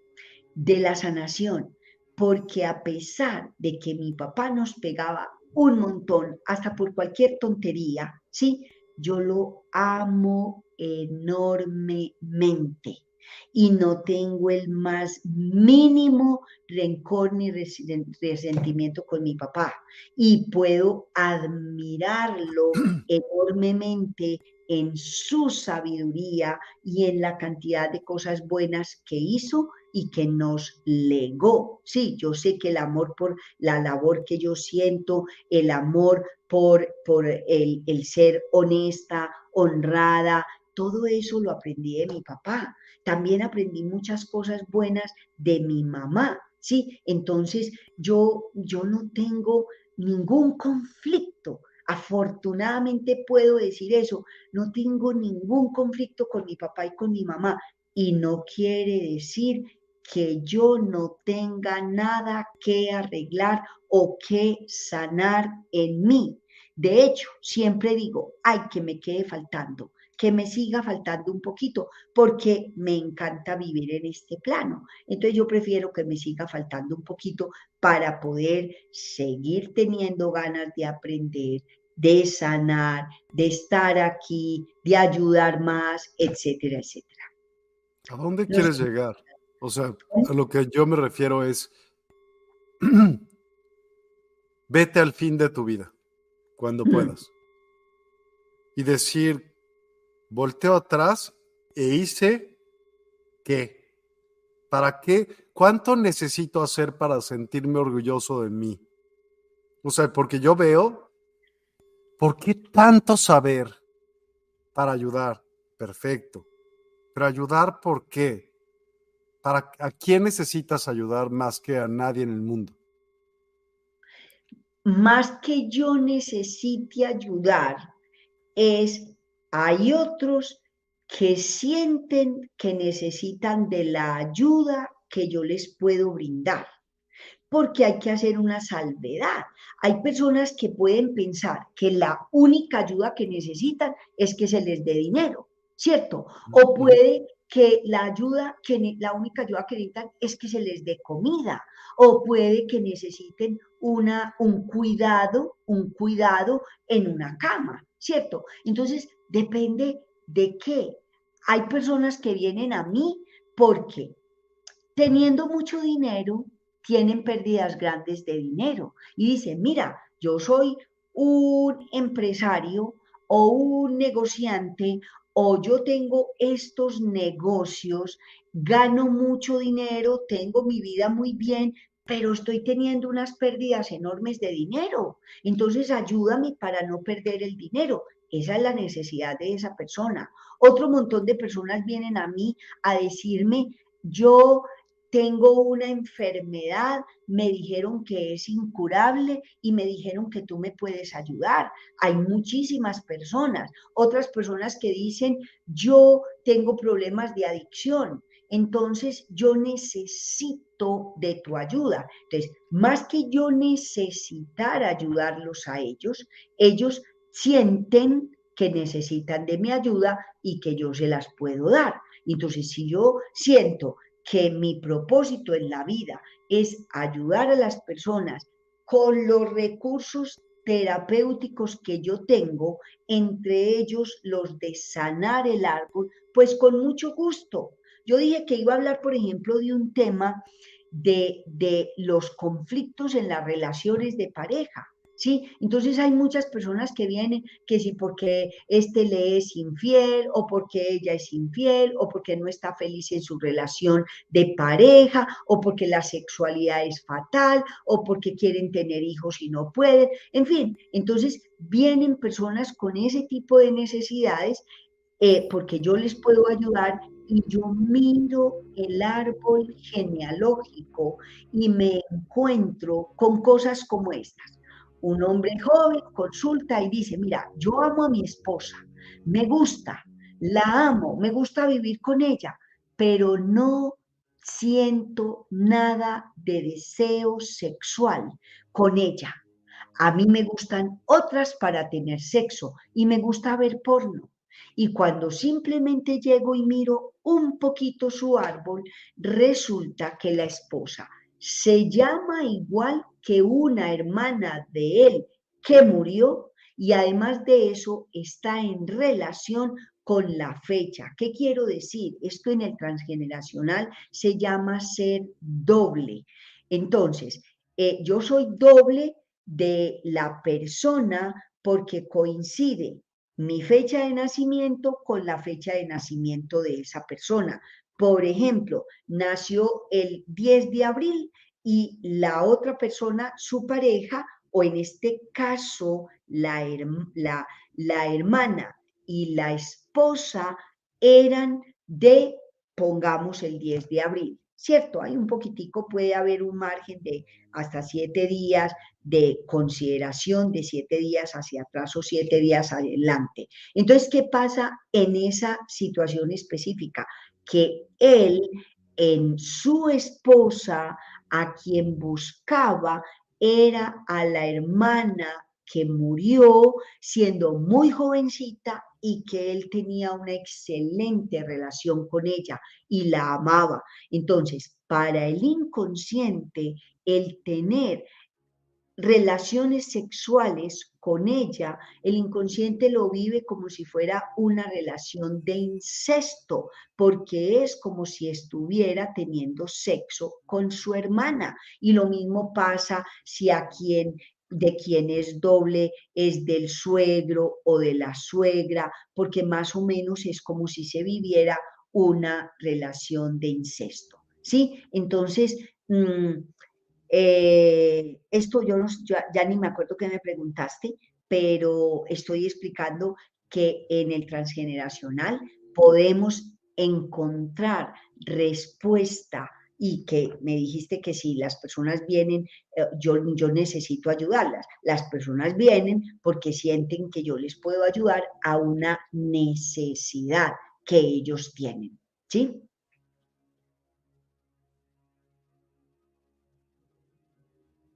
de la sanación, porque a pesar de que mi papá nos pegaba un montón, hasta por cualquier tontería, ¿sí? Yo lo amo enormemente y no tengo el más mínimo rencor ni resentimiento con mi papá y puedo admirarlo enormemente en su sabiduría y en la cantidad de cosas buenas que hizo y que nos legó. Sí, yo sé que el amor por la labor que yo siento, el amor por, por el, el ser honesta, honrada, todo eso lo aprendí de mi papá. También aprendí muchas cosas buenas de mi mamá, ¿sí? Entonces yo, yo no tengo ningún conflicto. Afortunadamente puedo decir eso. No tengo ningún conflicto con mi papá y con mi mamá. Y no quiere decir que yo no tenga nada que arreglar o que sanar en mí. De hecho, siempre digo, ay, que me quede faltando que me siga faltando un poquito, porque me encanta vivir en este plano. Entonces yo prefiero que me siga faltando un poquito para poder seguir teniendo ganas de aprender, de sanar, de estar aquí, de ayudar más, etcétera, etcétera. ¿A dónde quieres llegar? O sea, a lo que yo me refiero es, vete al fin de tu vida, cuando puedas. Y decir, volteo atrás e hice qué. ¿Para qué? ¿Cuánto necesito hacer para sentirme orgulloso de mí? O sea, porque yo veo, ¿por qué tanto saber para ayudar? Perfecto. Pero ayudar, ¿por qué? ¿Para a quién necesitas ayudar más que a nadie en el mundo? Más que yo necesite ayudar, es hay otros que sienten que necesitan de la ayuda que yo les puedo brindar, porque hay que hacer una salvedad. Hay personas que pueden pensar que la única ayuda que necesitan es que se les dé dinero, ¿cierto? O puede que la ayuda, que la única ayuda que necesitan es que se les dé comida, o puede que necesiten una, un cuidado, un cuidado en una cama, ¿cierto? Entonces, Depende de qué. Hay personas que vienen a mí porque teniendo mucho dinero, tienen pérdidas grandes de dinero. Y dicen, mira, yo soy un empresario o un negociante o yo tengo estos negocios, gano mucho dinero, tengo mi vida muy bien, pero estoy teniendo unas pérdidas enormes de dinero. Entonces ayúdame para no perder el dinero. Esa es la necesidad de esa persona. Otro montón de personas vienen a mí a decirme, yo tengo una enfermedad, me dijeron que es incurable y me dijeron que tú me puedes ayudar. Hay muchísimas personas, otras personas que dicen, yo tengo problemas de adicción, entonces yo necesito de tu ayuda. Entonces, más que yo necesitar ayudarlos a ellos, ellos sienten que necesitan de mi ayuda y que yo se las puedo dar. Entonces, si yo siento que mi propósito en la vida es ayudar a las personas con los recursos terapéuticos que yo tengo, entre ellos los de sanar el árbol, pues con mucho gusto. Yo dije que iba a hablar, por ejemplo, de un tema de, de los conflictos en las relaciones de pareja. ¿Sí? Entonces hay muchas personas que vienen que si porque este le es infiel o porque ella es infiel o porque no está feliz en su relación de pareja o porque la sexualidad es fatal o porque quieren tener hijos y no pueden, en fin, entonces vienen personas con ese tipo de necesidades eh, porque yo les puedo ayudar y yo miro el árbol genealógico y me encuentro con cosas como estas un hombre joven consulta y dice, mira, yo amo a mi esposa, me gusta, la amo, me gusta vivir con ella, pero no siento nada de deseo sexual con ella. A mí me gustan otras para tener sexo y me gusta ver porno. Y cuando simplemente llego y miro un poquito su árbol, resulta que la esposa se llama igual que una hermana de él que murió y además de eso está en relación con la fecha. ¿Qué quiero decir? Esto en el transgeneracional se llama ser doble. Entonces, eh, yo soy doble de la persona porque coincide mi fecha de nacimiento con la fecha de nacimiento de esa persona. Por ejemplo, nació el 10 de abril y la otra persona, su pareja, o en este caso, la, hermana y la esposa eran de, pongamos, el 10 de abril. ¿Cierto? Hay un poquitico, puede haber un margen de hasta siete días de consideración, de siete días hacia atrás o siete días adelante. Entonces, ¿qué pasa en esa situación específica? Que él en su esposa, a quien buscaba, era a la hermana que murió siendo muy jovencita y que él tenía una excelente relación con ella y la amaba. Entonces, para el inconsciente, el tener relaciones sexuales con ella, el inconsciente lo vive como si fuera una relación de incesto, porque es como si estuviera teniendo sexo con su hermana. Y lo mismo pasa si a quien de quien es doble es del suegro o de la suegra, porque más o menos es como si se viviera una relación de incesto. ¿Sí? Entonces, mm, eh, esto yo, ya ni me acuerdo que me preguntaste, pero estoy explicando que en el transgeneracional podemos encontrar respuesta y que me dijiste que si las personas vienen, eh, yo, yo necesito ayudarlas. Las personas vienen porque sienten que yo les puedo ayudar a una necesidad que ellos tienen. ¿Sí?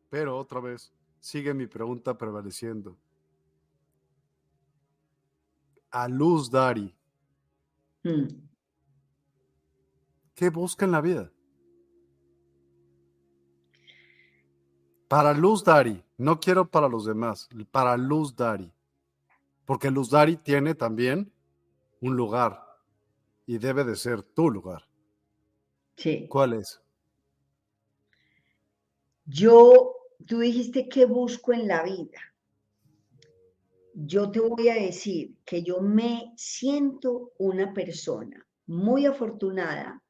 Pero otra vez, sigue mi pregunta prevaleciendo. A Luz Dari, mm. ¿qué busca en la vida? Para Luz Dari, no quiero para los demás, para Luz Dari. Porque Luz Dari tiene también un lugar y debe de ser tu lugar. Sí. ¿Cuál es? Yo tú dijiste que busco en la vida. Yo te voy a decir que yo me siento una persona muy afortunada,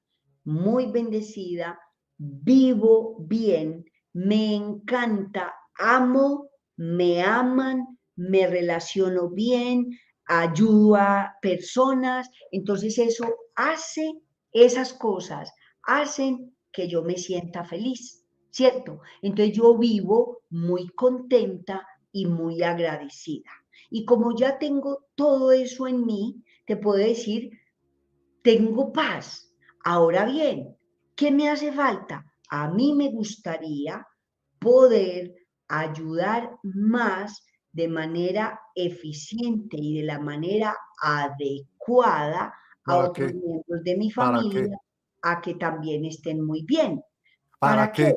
muy bendecida, vivo bien, me encanta, amo, me aman, me relaciono bien, ayudo a personas. Entonces eso hace, esas cosas hacen que yo me sienta feliz. ¿Cierto? Entonces yo vivo muy contenta y muy agradecida. Y como ya tengo todo eso en mí, te puedo decir, tengo paz. Ahora bien, ¿qué me hace falta? A mí me gustaría poder ayudar más de manera eficiente y de la manera adecuada a otros miembros de mi familia a que también estén muy bien. ¿Para, qué?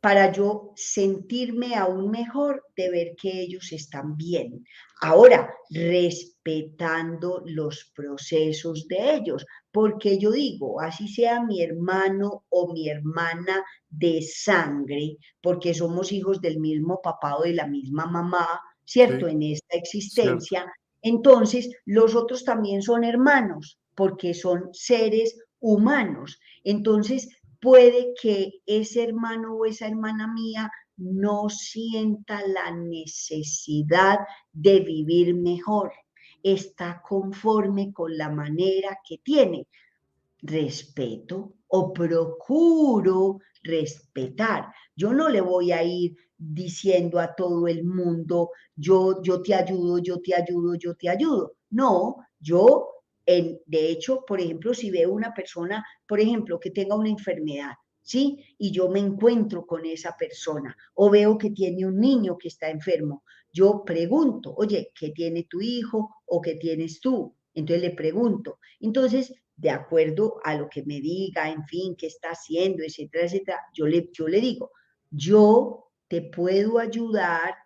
Para yo sentirme aún mejor de ver que ellos están bien. Ahora, respetando los procesos de ellos, porque yo digo, así sea mi hermano o mi hermana de sangre, porque somos hijos del mismo papá o de la misma mamá, ¿cierto? En esta existencia, entonces los otros también son hermanos, porque son seres humanos. Entonces, puede que ese hermano o esa hermana mía no sienta la necesidad de vivir mejor, está conforme con la manera que tiene. Respeto o procuro respetar. Yo no le voy a ir diciendo a todo el mundo, yo, yo te ayudo, yo te ayudo, yo te ayudo. No, yo de hecho, por ejemplo, si veo una persona, por ejemplo, que tenga una enfermedad, ¿sí? Y yo me encuentro con esa persona o veo que tiene un niño que está enfermo, yo pregunto, oye, ¿qué tiene tu hijo o qué tienes tú? Entonces le pregunto. Entonces, de acuerdo a lo que me diga, en fin, qué está haciendo, etcétera, etcétera, yo le, yo le digo, yo te puedo ayudar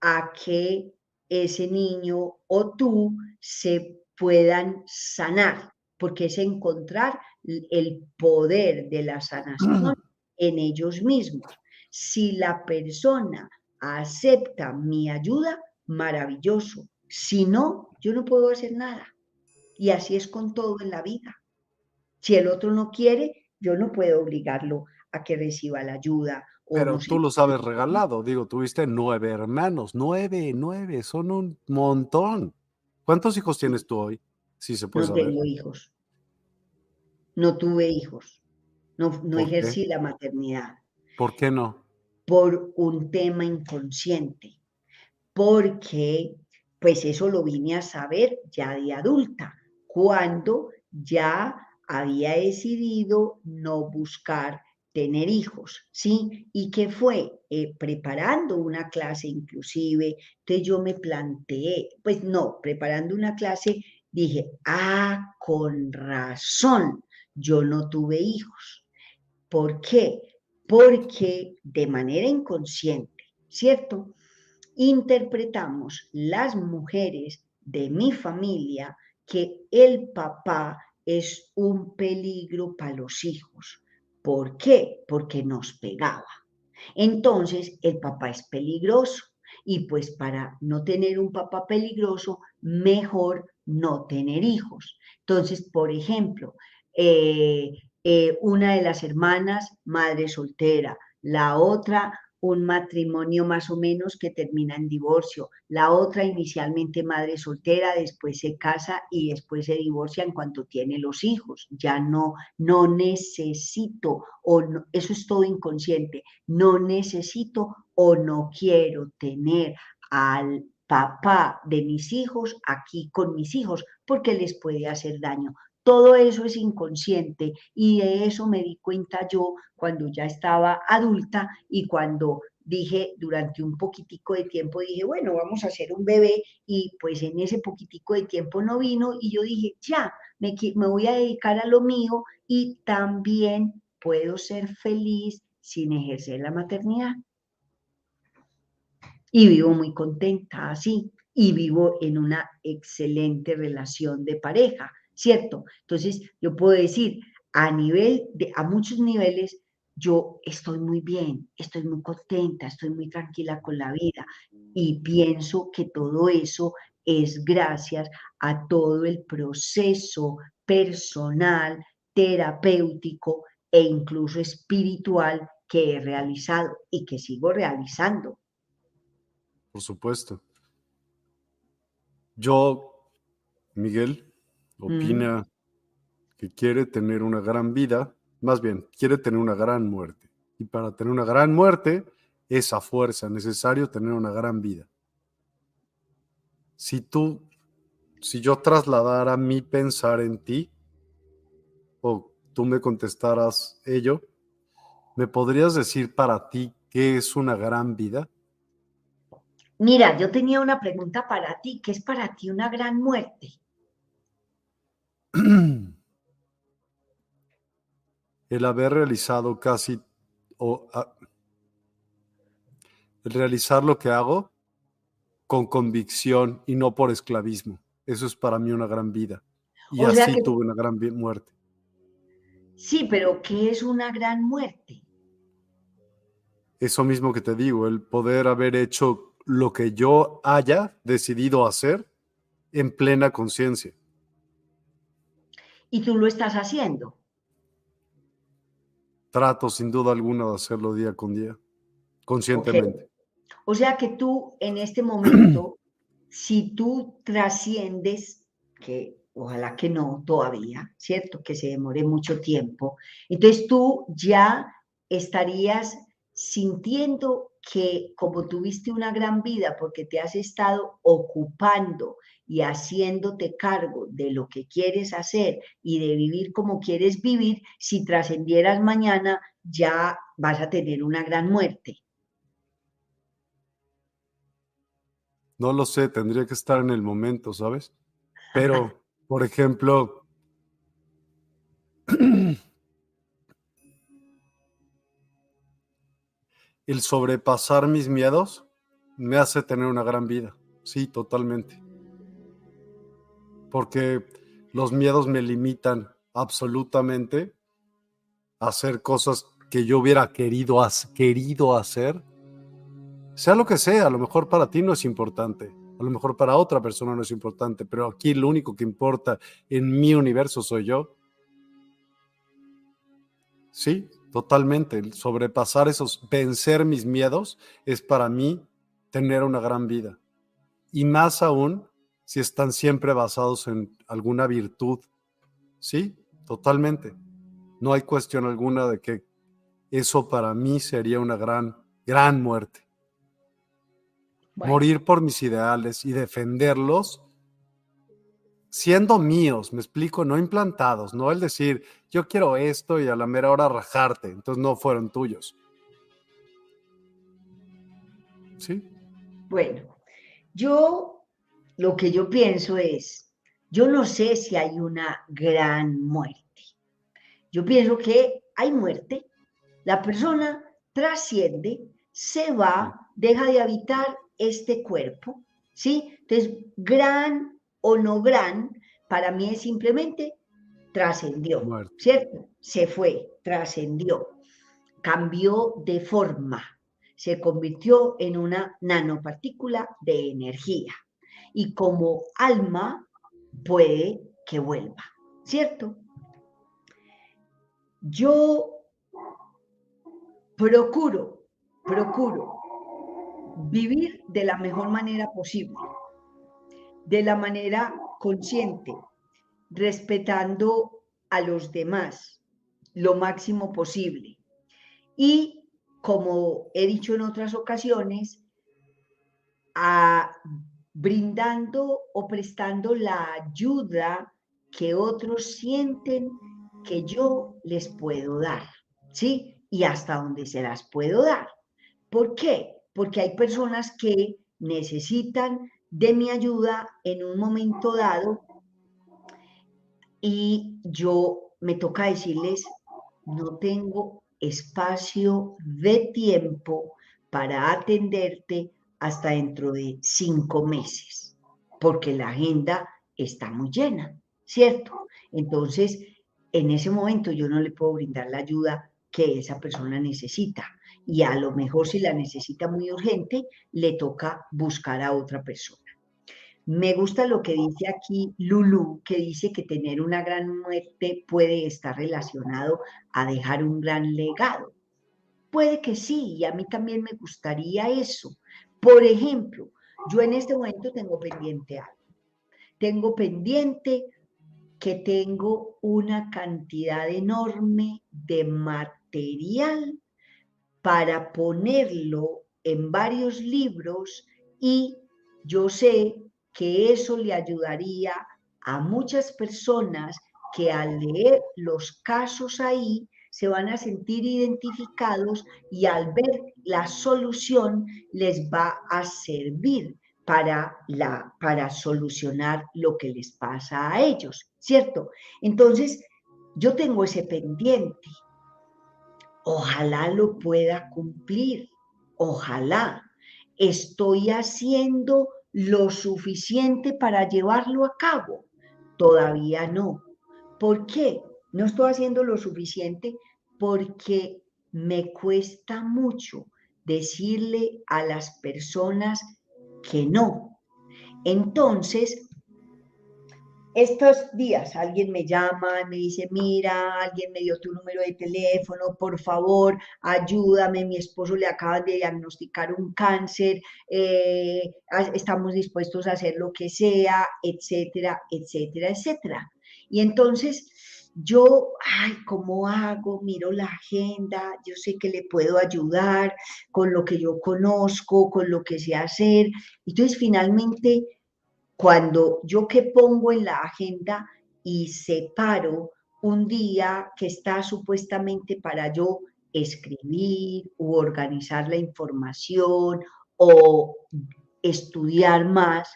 a que ese niño o tú se puedan sanar, porque es encontrar el poder de la sanación en ellos mismos. Si la persona acepta mi ayuda, maravilloso. Si no, yo no puedo hacer nada. Y así es con todo en la vida. Si el otro no quiere, yo no puedo obligarlo a que reciba la ayuda. Pero tú lo sabes regalado. Digo, tuviste nueve hermanos. Nueve, nueve, son un montón. ¿Cuántos hijos tienes tú hoy? Sí, se puede no tengo hijos. No tuve hijos. No, no ejercí la maternidad. ¿Por qué no? Por un tema inconsciente. Porque, pues eso lo vine a saber ya de adulta, cuando ya había decidido no buscar tener hijos, ¿sí? ¿Y qué fue? Eh, preparando una clase inclusive, entonces yo me planteé, pues no, preparando una clase, dije, ah, con razón, yo no tuve hijos. ¿Por qué? Porque de manera inconsciente, ¿cierto? Interpretamos las mujeres de mi familia que el papá es un peligro para los hijos ¿Por qué? Porque nos pegaba. Entonces, el papá es peligroso y pues para no tener un papá peligroso, mejor no tener hijos. Entonces, por ejemplo, eh, eh, una de las hermanas, madre soltera, la otra un matrimonio más o menos que termina en divorcio. La otra inicialmente madre soltera, después se casa y después se divorcia en cuanto tiene los hijos. Ya no, no necesito o eso es todo inconsciente. No necesito o no quiero tener al papá de mis hijos aquí con mis hijos porque les puede hacer daño. Todo eso es inconsciente y de eso me di cuenta yo cuando ya estaba adulta y cuando dije durante un poquitico de tiempo, dije, bueno, vamos a hacer un bebé y pues en ese poquitico de tiempo no vino y yo dije, ya, me, me voy a dedicar a lo mío y también puedo ser feliz sin ejercer la maternidad. Y vivo muy contenta así y vivo en una excelente relación de pareja ¿cierto? Entonces, yo puedo decir, a nivel, de, a muchos niveles, yo estoy muy bien, estoy muy contenta, estoy muy tranquila con la vida y pienso que todo eso es gracias a todo el proceso personal, terapéutico e incluso espiritual que he realizado y que sigo realizando. Por supuesto. Yo, Miguel, opina que quiere tener una gran vida, más bien, quiere tener una gran muerte. Y para tener una gran muerte, esa fuerza necesario tener una gran vida. Si tú, si yo trasladara mi pensar en ti, o tú me contestaras ello, ¿me podrías decir para ti qué es una gran vida? Mira, yo tenía una pregunta para ti. ¿Qué es para ti una gran muerte? el haber realizado casi o realizar lo que hago con convicción y no por esclavismo. Eso es para mí una gran vida. Y así tuve una gran muerte. Sí, pero ¿qué es una gran muerte? Eso mismo que te digo, el poder haber hecho lo que yo haya decidido hacer en plena conciencia. ¿Y tú lo estás haciendo? Trato sin duda alguna de hacerlo día con día, conscientemente. O sea que tú en este momento, si tú trasciendes, que ojalá que no todavía, ¿cierto? Que se demore mucho tiempo, entonces tú ya estarías sintiendo que como tuviste una gran vida porque te has estado ocupando y haciéndote cargo de lo que quieres hacer y de vivir como quieres vivir, si trascendieras mañana ya vas a tener una gran muerte. No lo sé, tendría que estar en el momento, ¿sabes? Pero, por ejemplo, el sobrepasar mis miedos me hace tener una gran vida. Sí, totalmente porque los miedos me limitan absolutamente a hacer cosas que yo hubiera querido, querido hacer, sea lo que sea, a lo mejor para ti no es importante, a lo mejor para otra persona no es importante, pero aquí lo único que importa en mi universo soy yo. Sí, totalmente. sobrepasar esos, vencer mis miedos es para mí tener una gran vida. Y más aún si están siempre basados en alguna virtud. Sí, totalmente. No hay cuestión alguna de que eso para mí sería una gran, gran muerte. Morir por mis ideales y defenderlos siendo míos, me explico, no implantados, no el decir, yo quiero esto y a la mera hora rajarte, entonces no fueron tuyos. ¿Sí? Bueno, yo lo que yo pienso es, yo no sé si hay una gran muerte. Yo pienso que hay muerte, la persona trasciende, se va, deja de habitar este cuerpo, ¿sí? Entonces, gran o no gran, para mí es simplemente trascendió, ¿cierto? Se fue, trascendió, cambió de forma, se convirtió en una nanopartícula de energía y como alma puede que vuelva, ¿cierto? Yo procuro, procuro vivir de la mejor manera posible, de la manera consciente, respetando a los demás lo máximo posible. Y como he dicho en otras ocasiones, a brindando o prestando la ayuda que otros sienten que yo les puedo dar, ¿sí? Y hasta donde se las puedo dar. ¿Por qué? Porque hay personas que necesitan de mi ayuda en un momento dado y yo me toca decirles, no tengo espacio de tiempo para atenderte hasta dentro de cinco meses, porque la agenda está muy llena, ¿cierto? Entonces, en ese momento yo no le puedo brindar la ayuda que esa persona necesita. Y a lo mejor si la necesita muy urgente, le toca buscar a otra persona. Me gusta lo que dice aquí Lulu, que dice que tener una gran muerte puede estar relacionado a dejar un gran legado. Puede que sí, y a mí también me gustaría eso, por ejemplo, yo en este momento tengo pendiente algo. Tengo pendiente que tengo una cantidad enorme de material para ponerlo en varios libros y yo sé que eso le ayudaría a muchas personas que al leer los casos ahí se van a sentir identificados y al ver la solución les va a servir para, la, para solucionar lo que les pasa a ellos, ¿cierto? Entonces, yo tengo ese pendiente. Ojalá lo pueda cumplir, ojalá, ¿estoy haciendo lo suficiente para llevarlo a cabo? Todavía no. ¿Por qué? No estoy haciendo lo suficiente porque me cuesta mucho decirle a las personas que no. Entonces, estos días alguien me llama, me dice, mira, alguien me dio tu número de teléfono, por favor, ayúdame, mi esposo le acaba de diagnosticar un cáncer, eh, estamos dispuestos a hacer lo que sea, etcétera, etcétera, etcétera. Y entonces yo, ay, ¿cómo hago? Miro la agenda, yo sé que le puedo ayudar con lo que yo conozco, con lo que sé hacer. Entonces, finalmente, cuando yo que pongo en la agenda y separo un día que está supuestamente para yo escribir u organizar la información o estudiar más,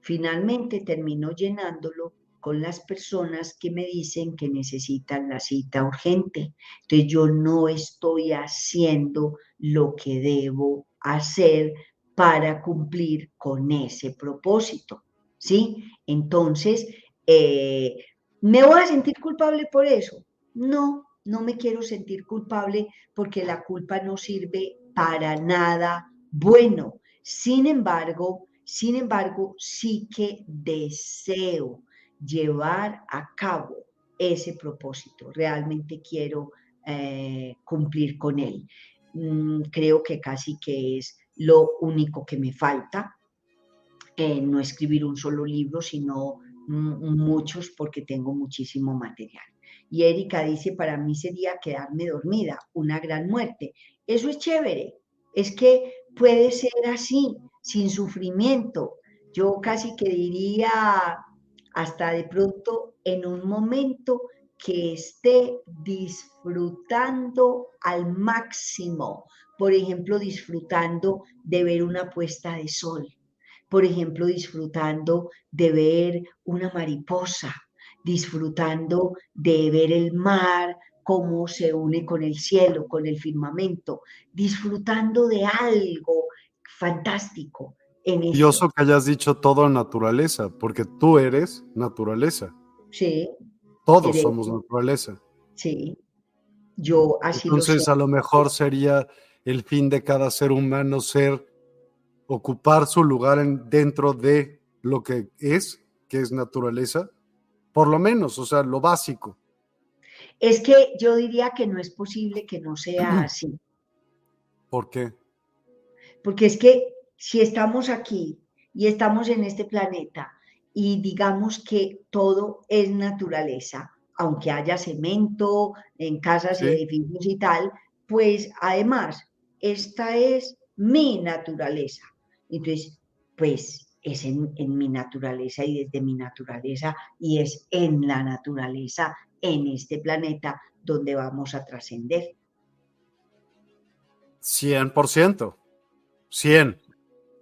finalmente termino llenándolo con las personas que me dicen que necesitan la cita urgente. Entonces yo no estoy haciendo lo que debo hacer para cumplir con ese propósito. ¿Sí? Entonces, eh, ¿me voy a sentir culpable por eso? No, no me quiero sentir culpable porque la culpa no sirve para nada bueno. Sin embargo, sin embargo, sí que deseo llevar a cabo ese propósito. Realmente quiero eh, cumplir con él. Mm, creo que casi que es lo único que me falta. Eh, no escribir un solo libro, sino muchos porque tengo muchísimo material. Y Erika dice, para mí sería quedarme dormida, una gran muerte. Eso es chévere, es que puede ser así, sin sufrimiento. Yo casi que diría, hasta de pronto en un momento que esté disfrutando al máximo, por ejemplo, disfrutando de ver una puesta de sol, por ejemplo, disfrutando de ver una mariposa, disfrutando de ver el mar, cómo se une con el cielo, con el firmamento, disfrutando de algo fantástico, Curioso que hayas dicho todo naturaleza, porque tú eres naturaleza. Sí. Todos somos naturaleza. Sí. Yo así Entonces, a lo mejor sería el fin de cada ser humano ser ocupar su lugar en, dentro de lo que es, que es naturaleza, por lo menos, o sea, lo básico. Es que yo diría que no es posible que no sea así. ¿Por qué? Porque es que si estamos aquí y estamos en este planeta y digamos que todo es naturaleza, aunque haya cemento en casas y edificios y tal, pues además, esta es mi naturaleza. Entonces, pues es en, mi naturaleza y desde mi naturaleza y es en la naturaleza, en este planeta, donde vamos a trascender. 100%, 100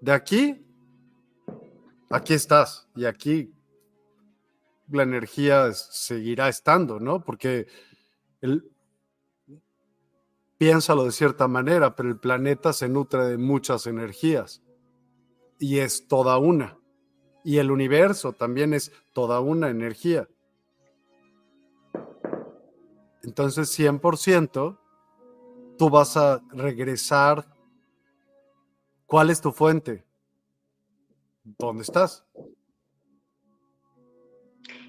de aquí, aquí estás y aquí la energía seguirá estando, ¿no? Porque el, piénsalo de cierta manera, pero el planeta se nutre de muchas energías y es toda una. Y el universo también es toda una energía. Entonces, 100%, tú vas a regresar ¿Cuál es tu fuente? ¿Dónde estás?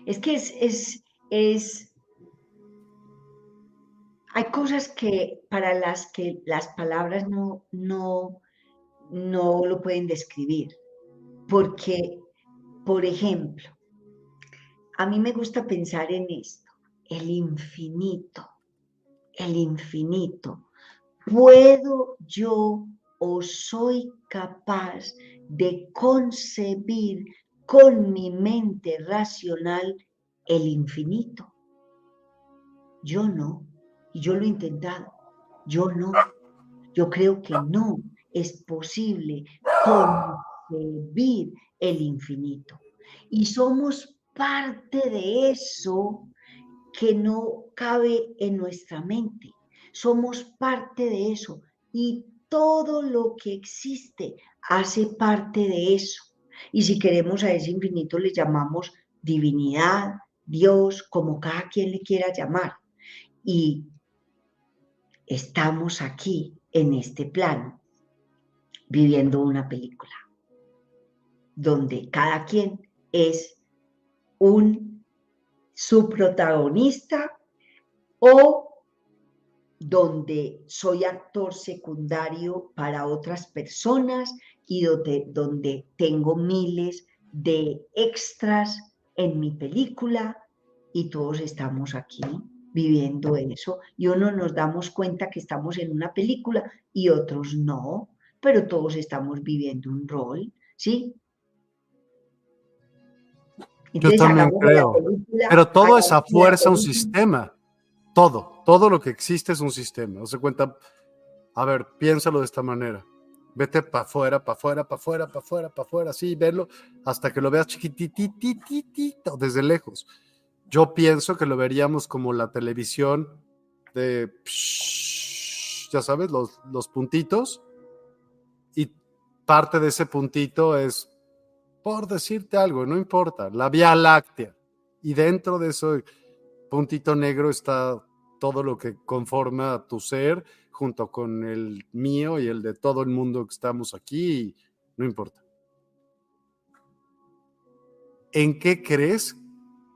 Es que es, es, es, hay cosas que para las que las palabras no, no, no lo pueden describir. Porque, por ejemplo, a mí me gusta pensar en esto, el infinito, el infinito. ¿Puedo yo o soy capaz de concebir con mi mente racional el infinito. Yo no, y yo lo he intentado, yo no, yo creo que no es posible concebir el infinito. Y somos parte de eso que no cabe en nuestra mente. Somos parte de eso. Y todo lo que existe hace parte de eso. Y si queremos a ese infinito le llamamos divinidad, Dios, como cada quien le quiera llamar. Y estamos aquí en este plano viviendo una película donde cada quien es un su protagonista o donde soy actor secundario para otras personas y donde, donde tengo miles de extras en mi película y todos estamos aquí viviendo eso y uno nos damos cuenta que estamos en una película y otros no, pero todos estamos viviendo un rol, ¿sí? Yo también creo. Pero todo es a fuerza un sistema. Todo, todo lo que existe es un sistema. No se cuenta, a ver, piénsalo de esta manera. Vete para afuera, para afuera, para afuera, para afuera, para afuera, así, verlo hasta que lo veas chiquitititito desde lejos. Yo pienso que lo veríamos como la televisión de, ya sabes, los, los puntitos. Y parte de ese puntito es por decirte algo, no importa, la Vía Láctea. Y dentro de ese puntito negro está todo lo que conforma tu ser, junto con el mío y el de todo el mundo que estamos aquí, no importa. ¿En qué crees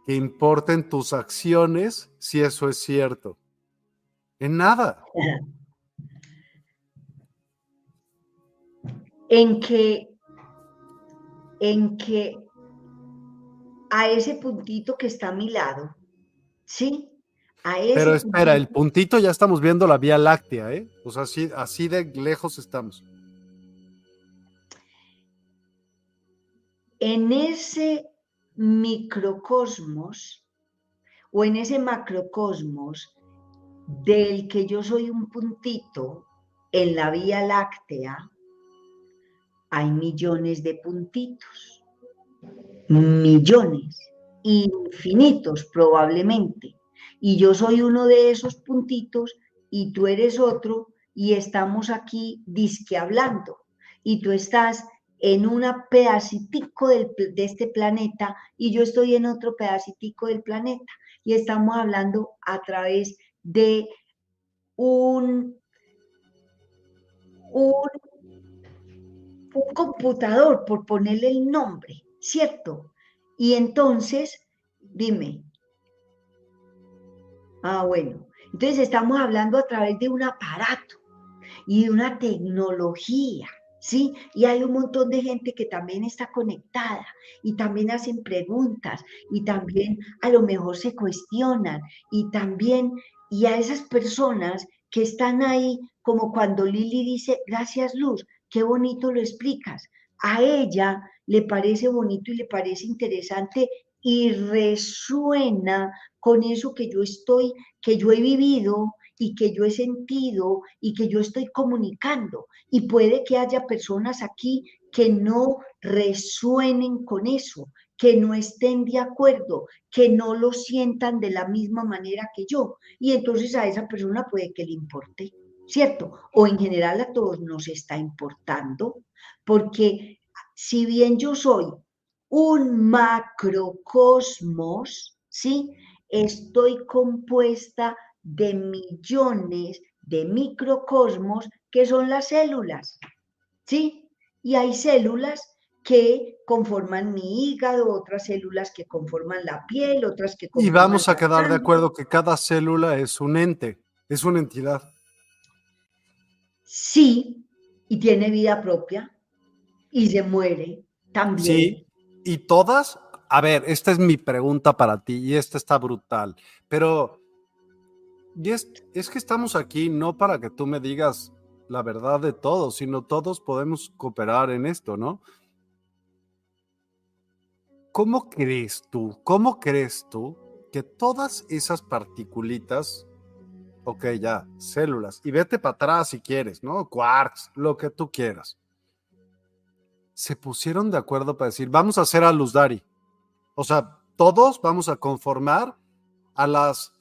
que importen tus acciones si eso es cierto? En nada. En que en que a ese puntito que está a mi lado, ¿sí? A ese Pero espera, el puntito ya estamos viendo la Vía Láctea, ¿eh? O sea, así, así de lejos estamos. En ese microcosmos o en ese macrocosmos del que yo soy un puntito en la Vía Láctea, hay millones de puntitos, millones, infinitos probablemente. Y yo soy uno de esos puntitos y tú eres otro y estamos aquí disque hablando. Y tú estás en un pedacitico de este planeta y yo estoy en otro pedacitico del planeta. Y estamos hablando a través de un, un un computador, por ponerle el nombre, ¿cierto? Y entonces, dime. Ah, bueno. Entonces estamos hablando a través de un aparato y de una tecnología, ¿sí? Y hay un montón de gente que también está conectada y también hacen preguntas y también a lo mejor se cuestionan y también, y a esas personas que están ahí, como cuando Lili dice, gracias Luz, qué bonito lo explicas. A ella le parece bonito y le parece interesante y resuena con eso que yo estoy, que yo he vivido y que yo he sentido y que yo estoy comunicando. Y puede que haya personas aquí que no resuenen con eso, que no estén de acuerdo, que no lo sientan de la misma manera que yo. Y entonces a esa persona puede que le importe. ¿cierto? O en general a todos nos está importando, porque si bien yo soy un macrocosmos, ¿sí? Estoy compuesta de millones de microcosmos que son las células, ¿sí? Y hay células que conforman mi hígado, otras células que conforman la piel, otras que conforman Y vamos a quedar de acuerdo que cada célula es un ente, es una entidad. Sí, y tiene vida propia y se muere también. Sí, y todas, a ver, esta es mi pregunta para ti y esta está brutal, pero es, es que estamos aquí no para que tú me digas la verdad de todo, sino todos podemos cooperar en esto, ¿no? ¿Cómo crees tú, cómo crees tú que todas esas particulitas ok, ya, células, y vete para atrás si quieres, ¿no? Quarks, lo que tú quieras. Se pusieron de acuerdo para decir, vamos a hacer a Luz Dari. O sea, todos vamos a conformar a las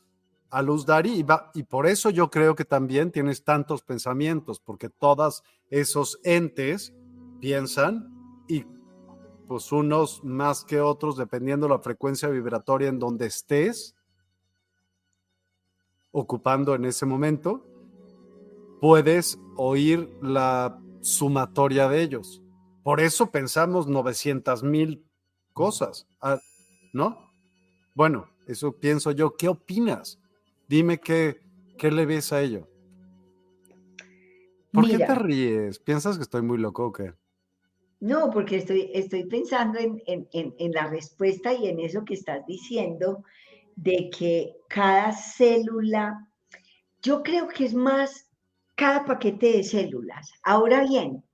a luz Dari y, y por eso yo creo que también tienes tantos pensamientos, porque todos esos entes piensan y pues unos más que otros, dependiendo la frecuencia vibratoria en donde estés ocupando en ese momento, puedes oír la sumatoria de ellos. Por eso pensamos 900 mil cosas, ah, ¿no? Bueno, eso pienso yo. ¿Qué opinas? Dime qué, qué le ves a ello. ¿Por qué te ríes? ¿Piensas que estoy muy loco o qué? No, porque estoy, estoy pensando en, en, la respuesta y en eso que estás diciendo, de que cada célula, yo creo que es más cada paquete de células. Ahora bien,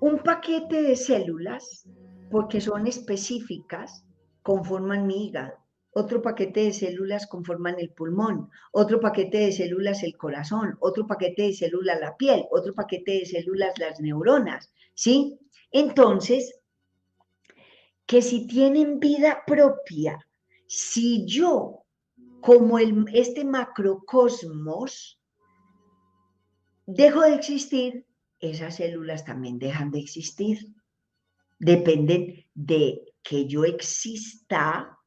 un paquete de células, porque son específicas, conforman mi hígado. Otro paquete de células conforman el pulmón, otro paquete de células el corazón, otro paquete de células la piel, otro paquete de células las neuronas, ¿sí? Entonces, que si tienen vida propia, si yo, como el, este macrocosmos, dejo de existir, esas células también dejan de existir. Dependen de que yo exista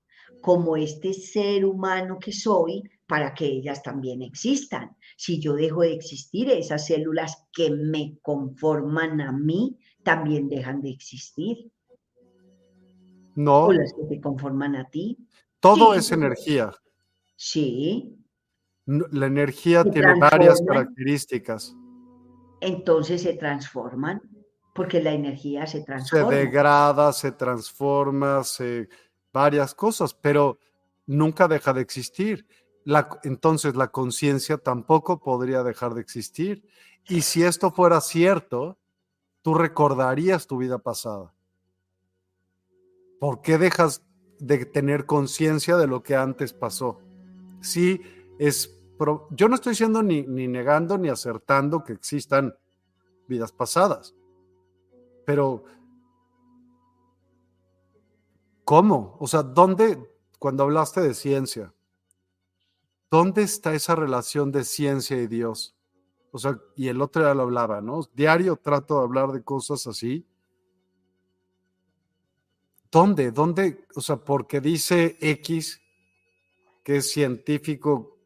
como este ser humano que soy para que ellas también existan. Si yo dejo de existir, esas células que me conforman a mí también dejan de existir. No. O las que te conforman a ti. Todo es energía. Sí. La energía tiene varias características. Entonces se transforman porque la energía se transforma. Se degrada, se transforma, se varias cosas, pero nunca deja de existir. La, entonces la conciencia tampoco podría dejar de existir. Y si esto fuera cierto, tú recordarías tu vida pasada. ¿Por qué dejas de tener conciencia de lo que antes pasó? Sí, es. Yo no estoy diciendo ni, ni negando ni acertando que existan vidas pasadas pero, ¿cómo? O sea, ¿dónde, cuando hablaste de ciencia, dónde está esa relación de ciencia y Dios? O sea, y el otro ya lo hablaba, ¿no? Diario trato de hablar de cosas así. ¿Dónde? ¿Dónde? O sea, porque dice X que es científico,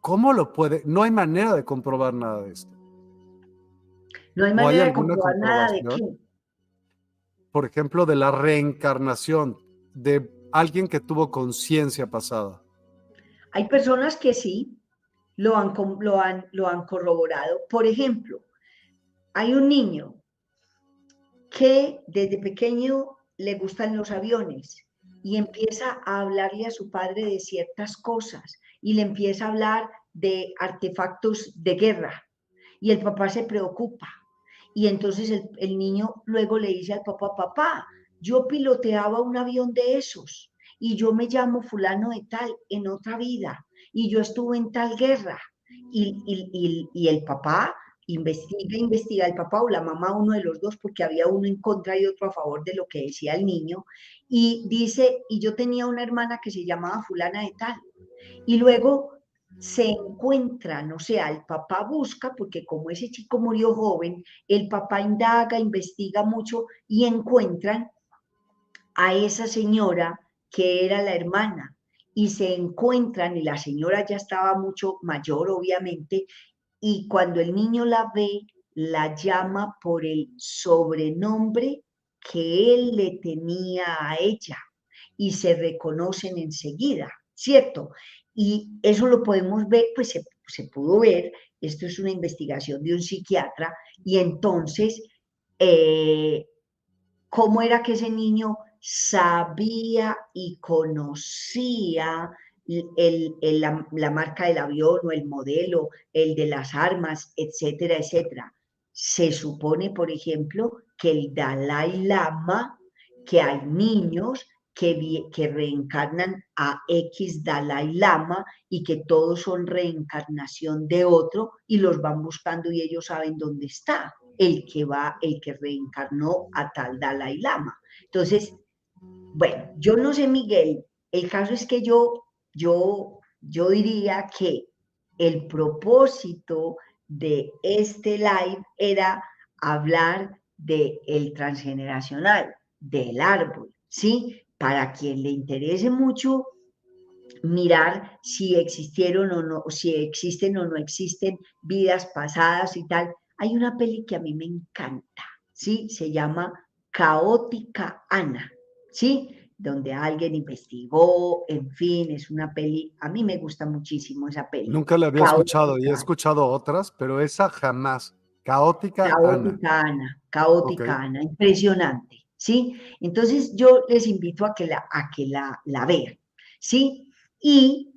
¿cómo lo puede? No hay manera de comprobar nada de esto. No hay manera de comprobar nada de qué. Por ejemplo, de la reencarnación de alguien que tuvo conciencia pasada. Hay personas que sí lo han, lo, han, lo han corroborado. Por ejemplo, hay un niño que desde pequeño le gustan los aviones y empieza a hablarle a su padre de ciertas cosas y le empieza a hablar de artefactos de guerra y el papá se preocupa y entonces el, niño luego le dice al papá, papá, yo piloteaba un avión de esos y yo me llamo fulano de tal en otra vida y yo estuve en tal guerra. Y, y, el papá investiga, investiga, el papá o la mamá, uno de los dos, porque había uno en contra y otro a favor de lo que decía el niño, y dice, y yo tenía una hermana que se llamaba fulana de tal. Y luego se encuentran, o sea, el papá busca, porque como ese chico murió joven, el papá indaga, investiga mucho y encuentran a esa señora que era la hermana y se encuentran y la señora ya estaba mucho mayor, obviamente, y cuando el niño la ve, la llama por el sobrenombre que él le tenía a ella y se reconocen enseguida, ¿cierto? Y eso lo podemos ver, pues se, pudo ver, esto es una investigación de un psiquiatra, y entonces, eh, ¿cómo era que ese niño sabía y conocía la, la, marca del avión o el modelo, el de las armas, etcétera, etcétera? Se supone, por ejemplo, que el Dalai Lama, que hay niños que, reencarnan a X Dalai Lama y que todos son reencarnación de otro y los van buscando y ellos saben dónde está el que va, el que reencarnó a tal Dalai Lama. Entonces, bueno, yo no sé, Miguel, el caso es que yo yo, yo diría que el propósito de este live era hablar del el transgeneracional, del árbol, ¿sí? Para quien le interese mucho mirar si existieron o no, si existen o no existen vidas pasadas y tal. Hay una peli que a mí me encanta, ¿sí? Se llama Caótica Ana, ¿sí? Donde alguien investigó, en fin, es una peli, a mí me gusta muchísimo esa peli. Nunca la había escuchado y he escuchado otras, pero esa jamás. Caótica, Caótica Ana. Caótica Ana, impresionante, ¿sí? Entonces yo les invito a que la, a que la, la vean, ¿sí? Y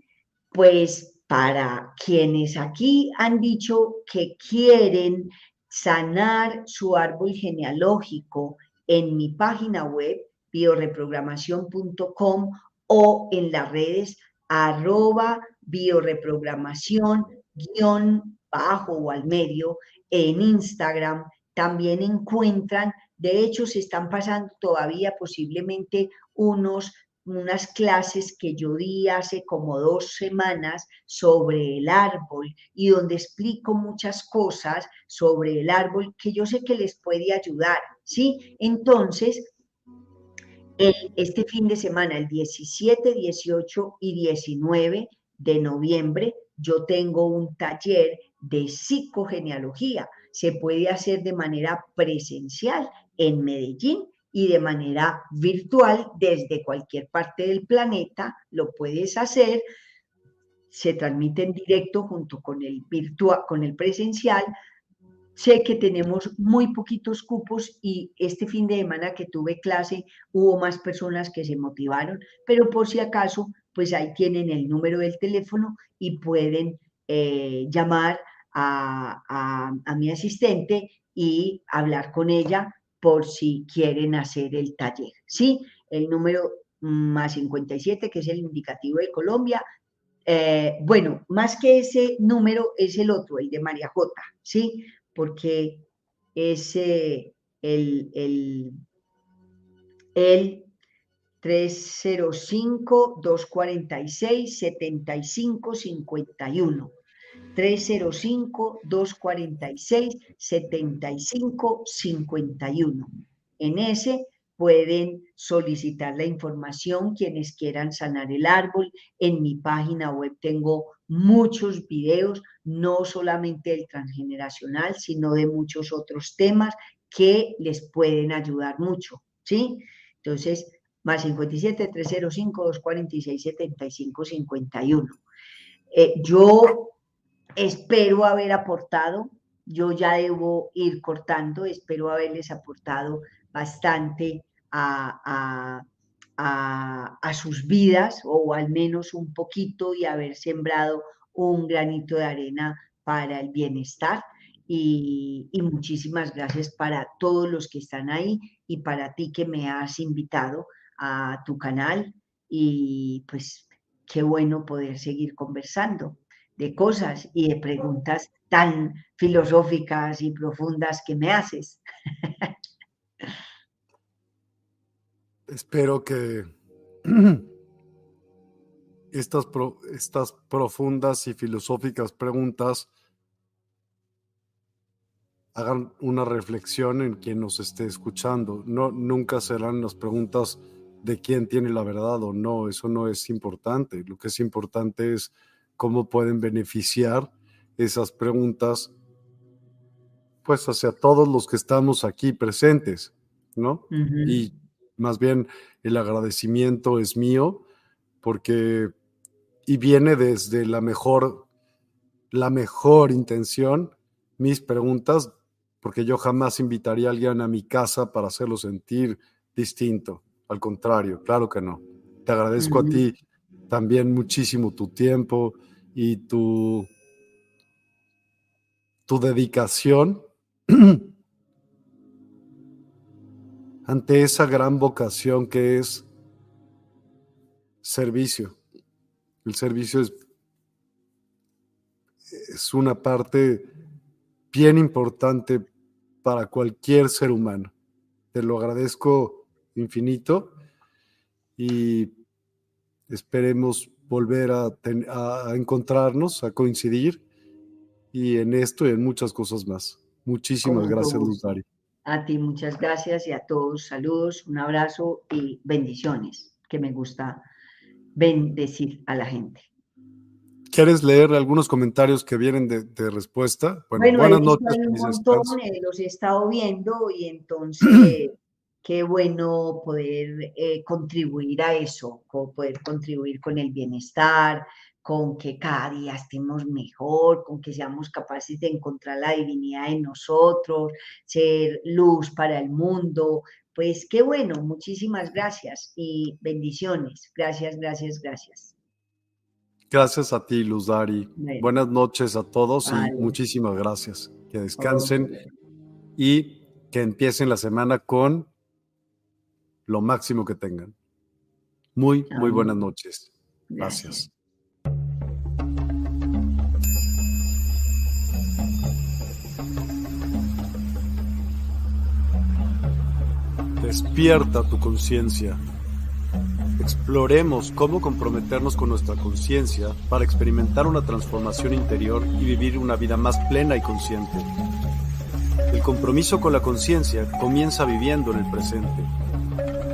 pues para quienes aquí han dicho que quieren sanar su árbol genealógico en mi página web bioreprogramación.com o en las redes arroba bioreprogramación guion bajo o al medio en Instagram también encuentran, de hecho se están pasando todavía posiblemente unos unas clases que yo di hace como dos semanas sobre el árbol y donde explico muchas cosas sobre el árbol que yo sé que les puede ayudar, ¿sí? Entonces, este fin de semana, el 17, 18 y 19 de noviembre, yo tengo un taller de psicogenealogía. Se puede hacer de manera presencial en Medellín y de manera virtual desde cualquier parte del planeta lo puedes hacer. Se transmite en directo junto con el virtual, con el presencial. Sé que tenemos muy poquitos cupos y este fin de semana que tuve clase hubo más personas que se motivaron, pero por si acaso, pues ahí tienen el número del teléfono y pueden eh, llamar a, a mi asistente y hablar con ella por si quieren hacer el taller. ¿sí? El número más 57, que es el indicativo de Colombia. Eh, bueno, más que ese número es el otro, el de María J, ¿sí? Porque es el, el, el 305-246-7551. 305-246-7551. En ese pueden solicitar la información quienes quieran sanar el árbol. En mi página web tengo muchos videos, no solamente del transgeneracional, sino de muchos otros temas que les pueden ayudar mucho, ¿sí? Entonces, más 57 305 246 75 51. yo Espero haber aportado, yo ya debo ir cortando, espero haberles aportado bastante a, sus vidas o al menos un poquito y haber sembrado un granito de arena para el bienestar. Y, y, muchísimas gracias para todos los que están ahí y para ti que me has invitado a tu canal y pues qué bueno poder seguir conversando de cosas y de preguntas tan filosóficas y profundas que me haces. Espero que estas, estas profundas y filosóficas preguntas hagan una reflexión en quien nos esté escuchando. No, nunca serán las preguntas de quién tiene la verdad o no, eso no es importante. Lo que es importante es cómo pueden beneficiar esas preguntas, pues hacia todos los que estamos aquí presentes, ¿no? Y más bien el agradecimiento es mío porque, y viene desde la mejor, la mejor intención, mis preguntas, porque yo jamás invitaría a alguien a mi casa para hacerlo sentir distinto. Al contrario, claro que no. Te agradezco a ti también muchísimo tu tiempo y tu, tu dedicación ante esa gran vocación que es servicio. El servicio es, es una parte bien importante para cualquier ser humano. Te lo agradezco infinito y esperemos volver a, encontrarnos, a coincidir y en esto y en muchas cosas más. Muchísimas gracias, Luz A ti muchas gracias y a todos saludos, un abrazo y bendiciones, que me gusta bendecir a la gente. ¿Quieres leer algunos comentarios que vienen de, respuesta? Bueno, buenas noches. un montón, eh, los he estado viendo y entonces qué bueno poder eh, contribuir a eso, poder contribuir con el bienestar, con que cada día estemos mejor, con que seamos capaces de encontrar la divinidad en nosotros, ser luz para el mundo. Pues qué bueno, muchísimas gracias y bendiciones. Gracias, gracias, gracias. Gracias a ti, Luz Dari. Buenas noches a todos y muchísimas gracias. Que descansen y que empiecen la semana con lo máximo que tengan. Muy, muy buenas noches. Gracias. Despierta tu conciencia. Exploremos cómo comprometernos con nuestra conciencia para experimentar una transformación interior y vivir una vida más plena y consciente. El compromiso con la conciencia comienza viviendo en el presente